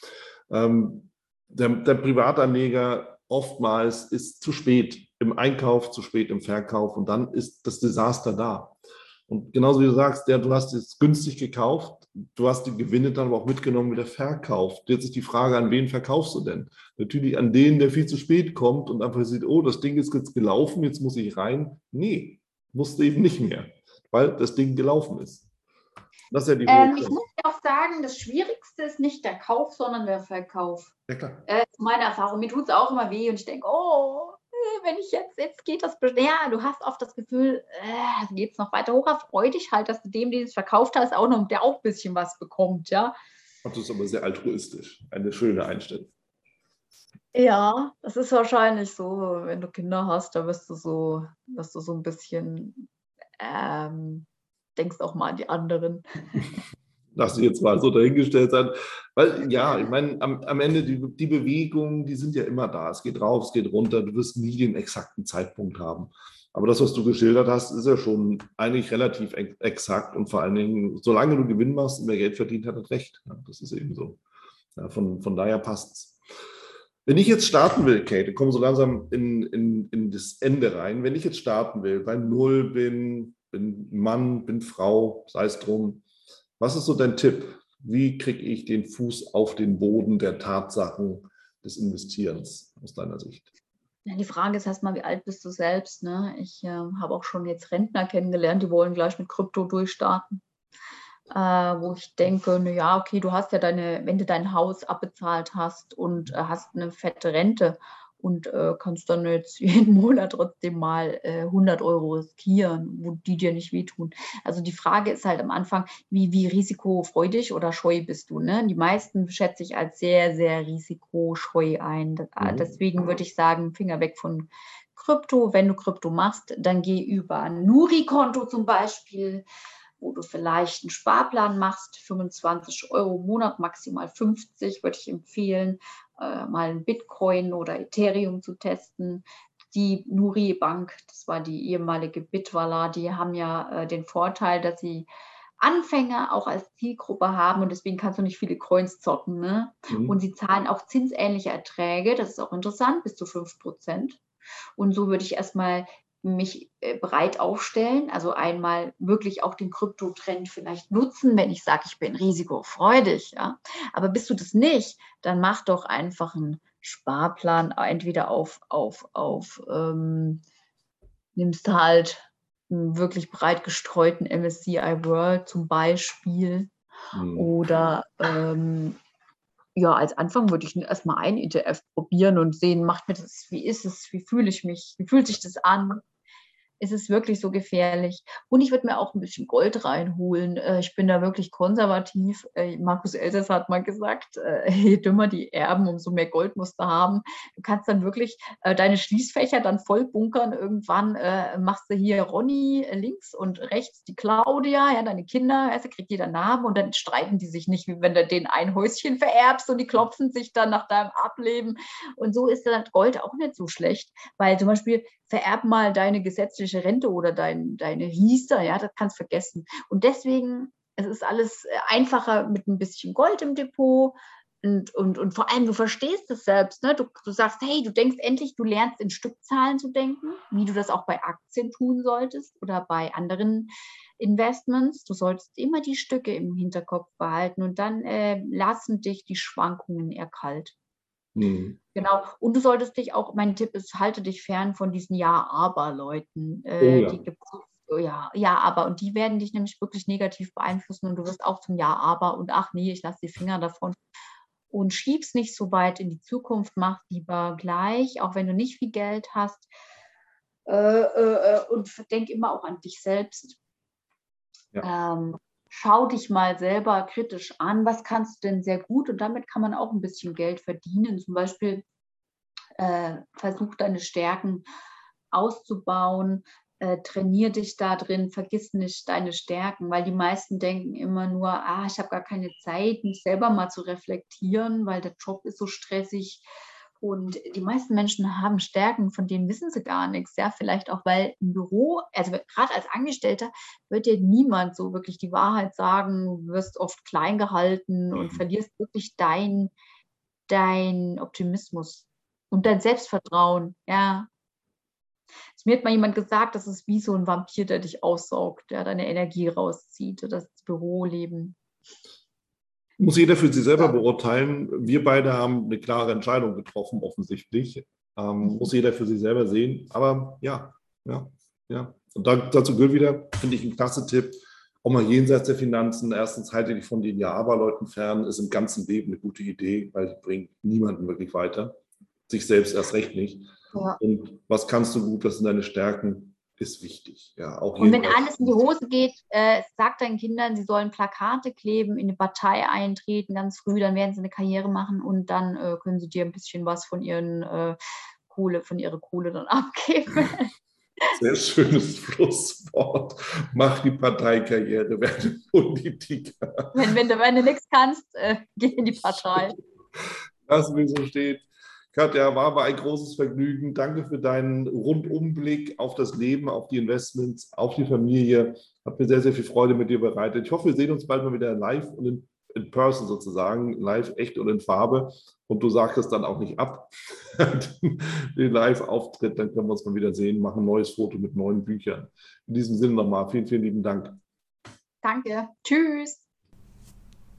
Ähm, der, der Privatanleger oftmals ist zu spät im Einkauf, zu spät im Verkauf und dann ist das Desaster da. Und genauso wie du sagst, der, du hast es günstig gekauft, du hast die Gewinne dann aber auch mitgenommen wieder verkauft. Jetzt ist die Frage, an wen verkaufst du denn? Natürlich an den, der viel zu spät kommt und einfach sieht, oh, das Ding ist jetzt gelaufen, jetzt muss ich rein. Nee, musste eben nicht mehr, weil das Ding gelaufen ist. Das ist ja die ähm, ich muss auch sagen, das Schwierigste ist nicht der Kauf, sondern der Verkauf. Ja, klar. Äh, meine Erfahrung. Mir tut es auch immer weh und ich denke, oh, wenn ich jetzt, jetzt geht das, ja, du hast oft das Gefühl, äh, geht es noch weiter hoch, freu dich halt, dass du dem, den es verkauft hast, auch noch, der auch ein bisschen was bekommt, ja. Das ist aber sehr altruistisch, eine schöne Einstellung. Ja, das ist wahrscheinlich so, wenn du Kinder hast, da wirst du so, wirst du so ein bisschen, ähm, denkst auch mal an die anderen. lass ich jetzt mal so dahingestellt sein. Weil ja, ich meine, am, am Ende, die, die Bewegungen, die sind ja immer da. Es geht rauf, es geht runter. Du wirst nie den exakten Zeitpunkt haben. Aber das, was du geschildert hast, ist ja schon eigentlich relativ exakt. Und vor allen Dingen, solange du Gewinn machst und mehr Geld verdient, hat er recht. Ja, das ist eben so. Ja, von, von daher passt es. Wenn ich jetzt starten will, Kate, ich komme so langsam in, in, in das Ende rein. Wenn ich jetzt starten will, bei Null bin, bin Mann, bin Frau, sei es drum, was ist so dein Tipp? Wie kriege ich den Fuß auf den Boden der Tatsachen des Investierens aus deiner Sicht? Die Frage ist erstmal, wie alt bist du selbst? Ne? Ich äh, habe auch schon jetzt Rentner kennengelernt, die wollen gleich mit Krypto durchstarten. Äh, wo ich denke, na ja, okay, du hast ja deine, wenn du dein Haus abbezahlt hast und äh, hast eine fette Rente und äh, kannst dann jetzt jeden Monat trotzdem mal äh, 100 Euro riskieren, wo die dir nicht wehtun. Also die Frage ist halt am Anfang, wie, wie risikofreudig oder scheu bist du? Ne? Die meisten schätze ich als sehr, sehr risikoscheu ein. Mhm. Deswegen würde ich sagen, Finger weg von Krypto. Wenn du Krypto machst, dann geh über ein Nuri-Konto zum Beispiel, wo du vielleicht einen Sparplan machst, 25 Euro im Monat, maximal 50, würde ich empfehlen, äh, mal ein Bitcoin oder Ethereum zu testen. Die Nuri Bank, das war die ehemalige Bitwala, die haben ja äh, den Vorteil, dass sie Anfänger auch als Zielgruppe haben und deswegen kannst du nicht viele Coins zocken. Ne? Mhm. Und sie zahlen auch zinsähnliche Erträge, das ist auch interessant, bis zu 5 Prozent. Und so würde ich erstmal mich äh, breit aufstellen, also einmal wirklich auch den Kryptotrend vielleicht nutzen, wenn ich sage, ich bin risikofreudig. Ja? Aber bist du das nicht, dann mach doch einfach einen Sparplan, entweder auf, auf, auf ähm, nimmst halt einen wirklich breit gestreuten MSCI World zum Beispiel mhm. oder ähm, ja, als Anfang würde ich erstmal ein ETF probieren und sehen, macht mir das, wie ist es, wie fühle ich mich, wie fühlt sich das an? Ist es wirklich so gefährlich. Und ich würde mir auch ein bisschen Gold reinholen. Äh, ich bin da wirklich konservativ. Äh, Markus Elsäss hat mal gesagt, äh, je dümmer die Erben, umso mehr Gold musst du haben. Du kannst dann wirklich deine Schließfächer dann voll bunkern. Irgendwann machst du hier Ronny links und rechts die Claudia, ja, deine Kinder, also kriegt jeder Namen und dann streiten die sich nicht, wie wenn du den ein Häuschen vererbst und die klopfen sich dann nach deinem Ableben. Und so ist dann Gold auch nicht so schlecht, weil zum Beispiel vererb mal deine gesetzliche Rente oder dein, deine Riester, ja, das kannst du vergessen. Und deswegen, es ist alles äh, einfacher mit ein bisschen Gold im Depot. Und, und, und vor allem, du verstehst es selbst. Ne? Du, du sagst, hey, du denkst endlich, du lernst in Stückzahlen zu denken, wie du das auch bei Aktien tun solltest oder bei anderen Investments. Du solltest immer die Stücke im Hinterkopf behalten und dann äh, lassen dich die Schwankungen eher kalt. Mhm. Genau. Und du solltest dich auch, mein Tipp ist, halte dich fern von diesen Ja-Aber-Leuten. Äh, oh, ja. Die oh ja, ja, aber und die werden dich nämlich wirklich negativ beeinflussen und du wirst auch zum Ja, aber und ach nee, ich lasse die Finger davon. Und schieb's nicht so weit in die Zukunft, mach lieber gleich, auch wenn du nicht viel Geld hast. Äh, äh, äh und denk immer auch an dich selbst. Ja. Ähm, schau dich mal selber kritisch an, was kannst du denn sehr gut? Und damit kann man auch ein bisschen Geld verdienen. Zum Beispiel äh, versuch deine Stärken auszubauen, äh, trainier dich da drin, vergiss nicht deine Stärken, weil die meisten denken immer nur, ah, ich habe gar keine Zeit, mich selber mal zu reflektieren, weil der Job ist so stressig und die meisten Menschen haben Stärken, von denen wissen sie gar nichts. Ja, vielleicht auch, weil im Büro, also gerade als Angestellter, wird dir niemand so wirklich die Wahrheit sagen. Du wirst oft klein gehalten und mhm. verlierst wirklich dein, dein Optimismus und dein Selbstvertrauen. Ja. Mir hat mal jemand gesagt, das ist wie so ein Vampir, der dich aussaugt, der deine Energie rauszieht, das Büroleben. Muss jeder für sich selber beurteilen. Wir beide haben eine klare Entscheidung getroffen, offensichtlich. Ähm, mhm. muss jeder für sich selber sehen. Aber ja, ja, ja. Und da, dazu gehört wieder, finde ich, ein klasse Tipp, auch mal jenseits der Finanzen. Erstens halte dich von den Ja-Aber-Leuten fern, ist im ganzen Leben eine gute Idee, weil die bringt niemanden wirklich weiter. Sich selbst erst recht nicht. Ja. Und was kannst du gut, was sind deine Stärken? Ist wichtig. Ja, auch und wenn alles in die Hose geht, äh, sag deinen Kindern, sie sollen Plakate kleben, in eine Partei eintreten ganz früh, dann werden sie eine Karriere machen und dann äh, können sie dir ein bisschen was von ihren äh, Kohle, von ihrer Kohle dann abgeben. Sehr schönes Schlusswort. Mach die Parteikarriere, werde Politiker. Wenn, wenn, du, wenn du nichts kannst, äh, geh in die Partei. Lass mich so stehen. Katja, war aber ein großes Vergnügen. Danke für deinen Rundumblick auf das Leben, auf die Investments, auf die Familie. Hat mir sehr, sehr viel Freude mit dir bereitet. Ich hoffe, wir sehen uns bald mal wieder live und in, in person sozusagen, live, echt und in Farbe. Und du sagst es dann auch nicht ab, den Live-Auftritt. Dann können wir uns mal wieder sehen, machen ein neues Foto mit neuen Büchern. In diesem Sinne nochmal vielen, vielen lieben Dank. Danke. Tschüss.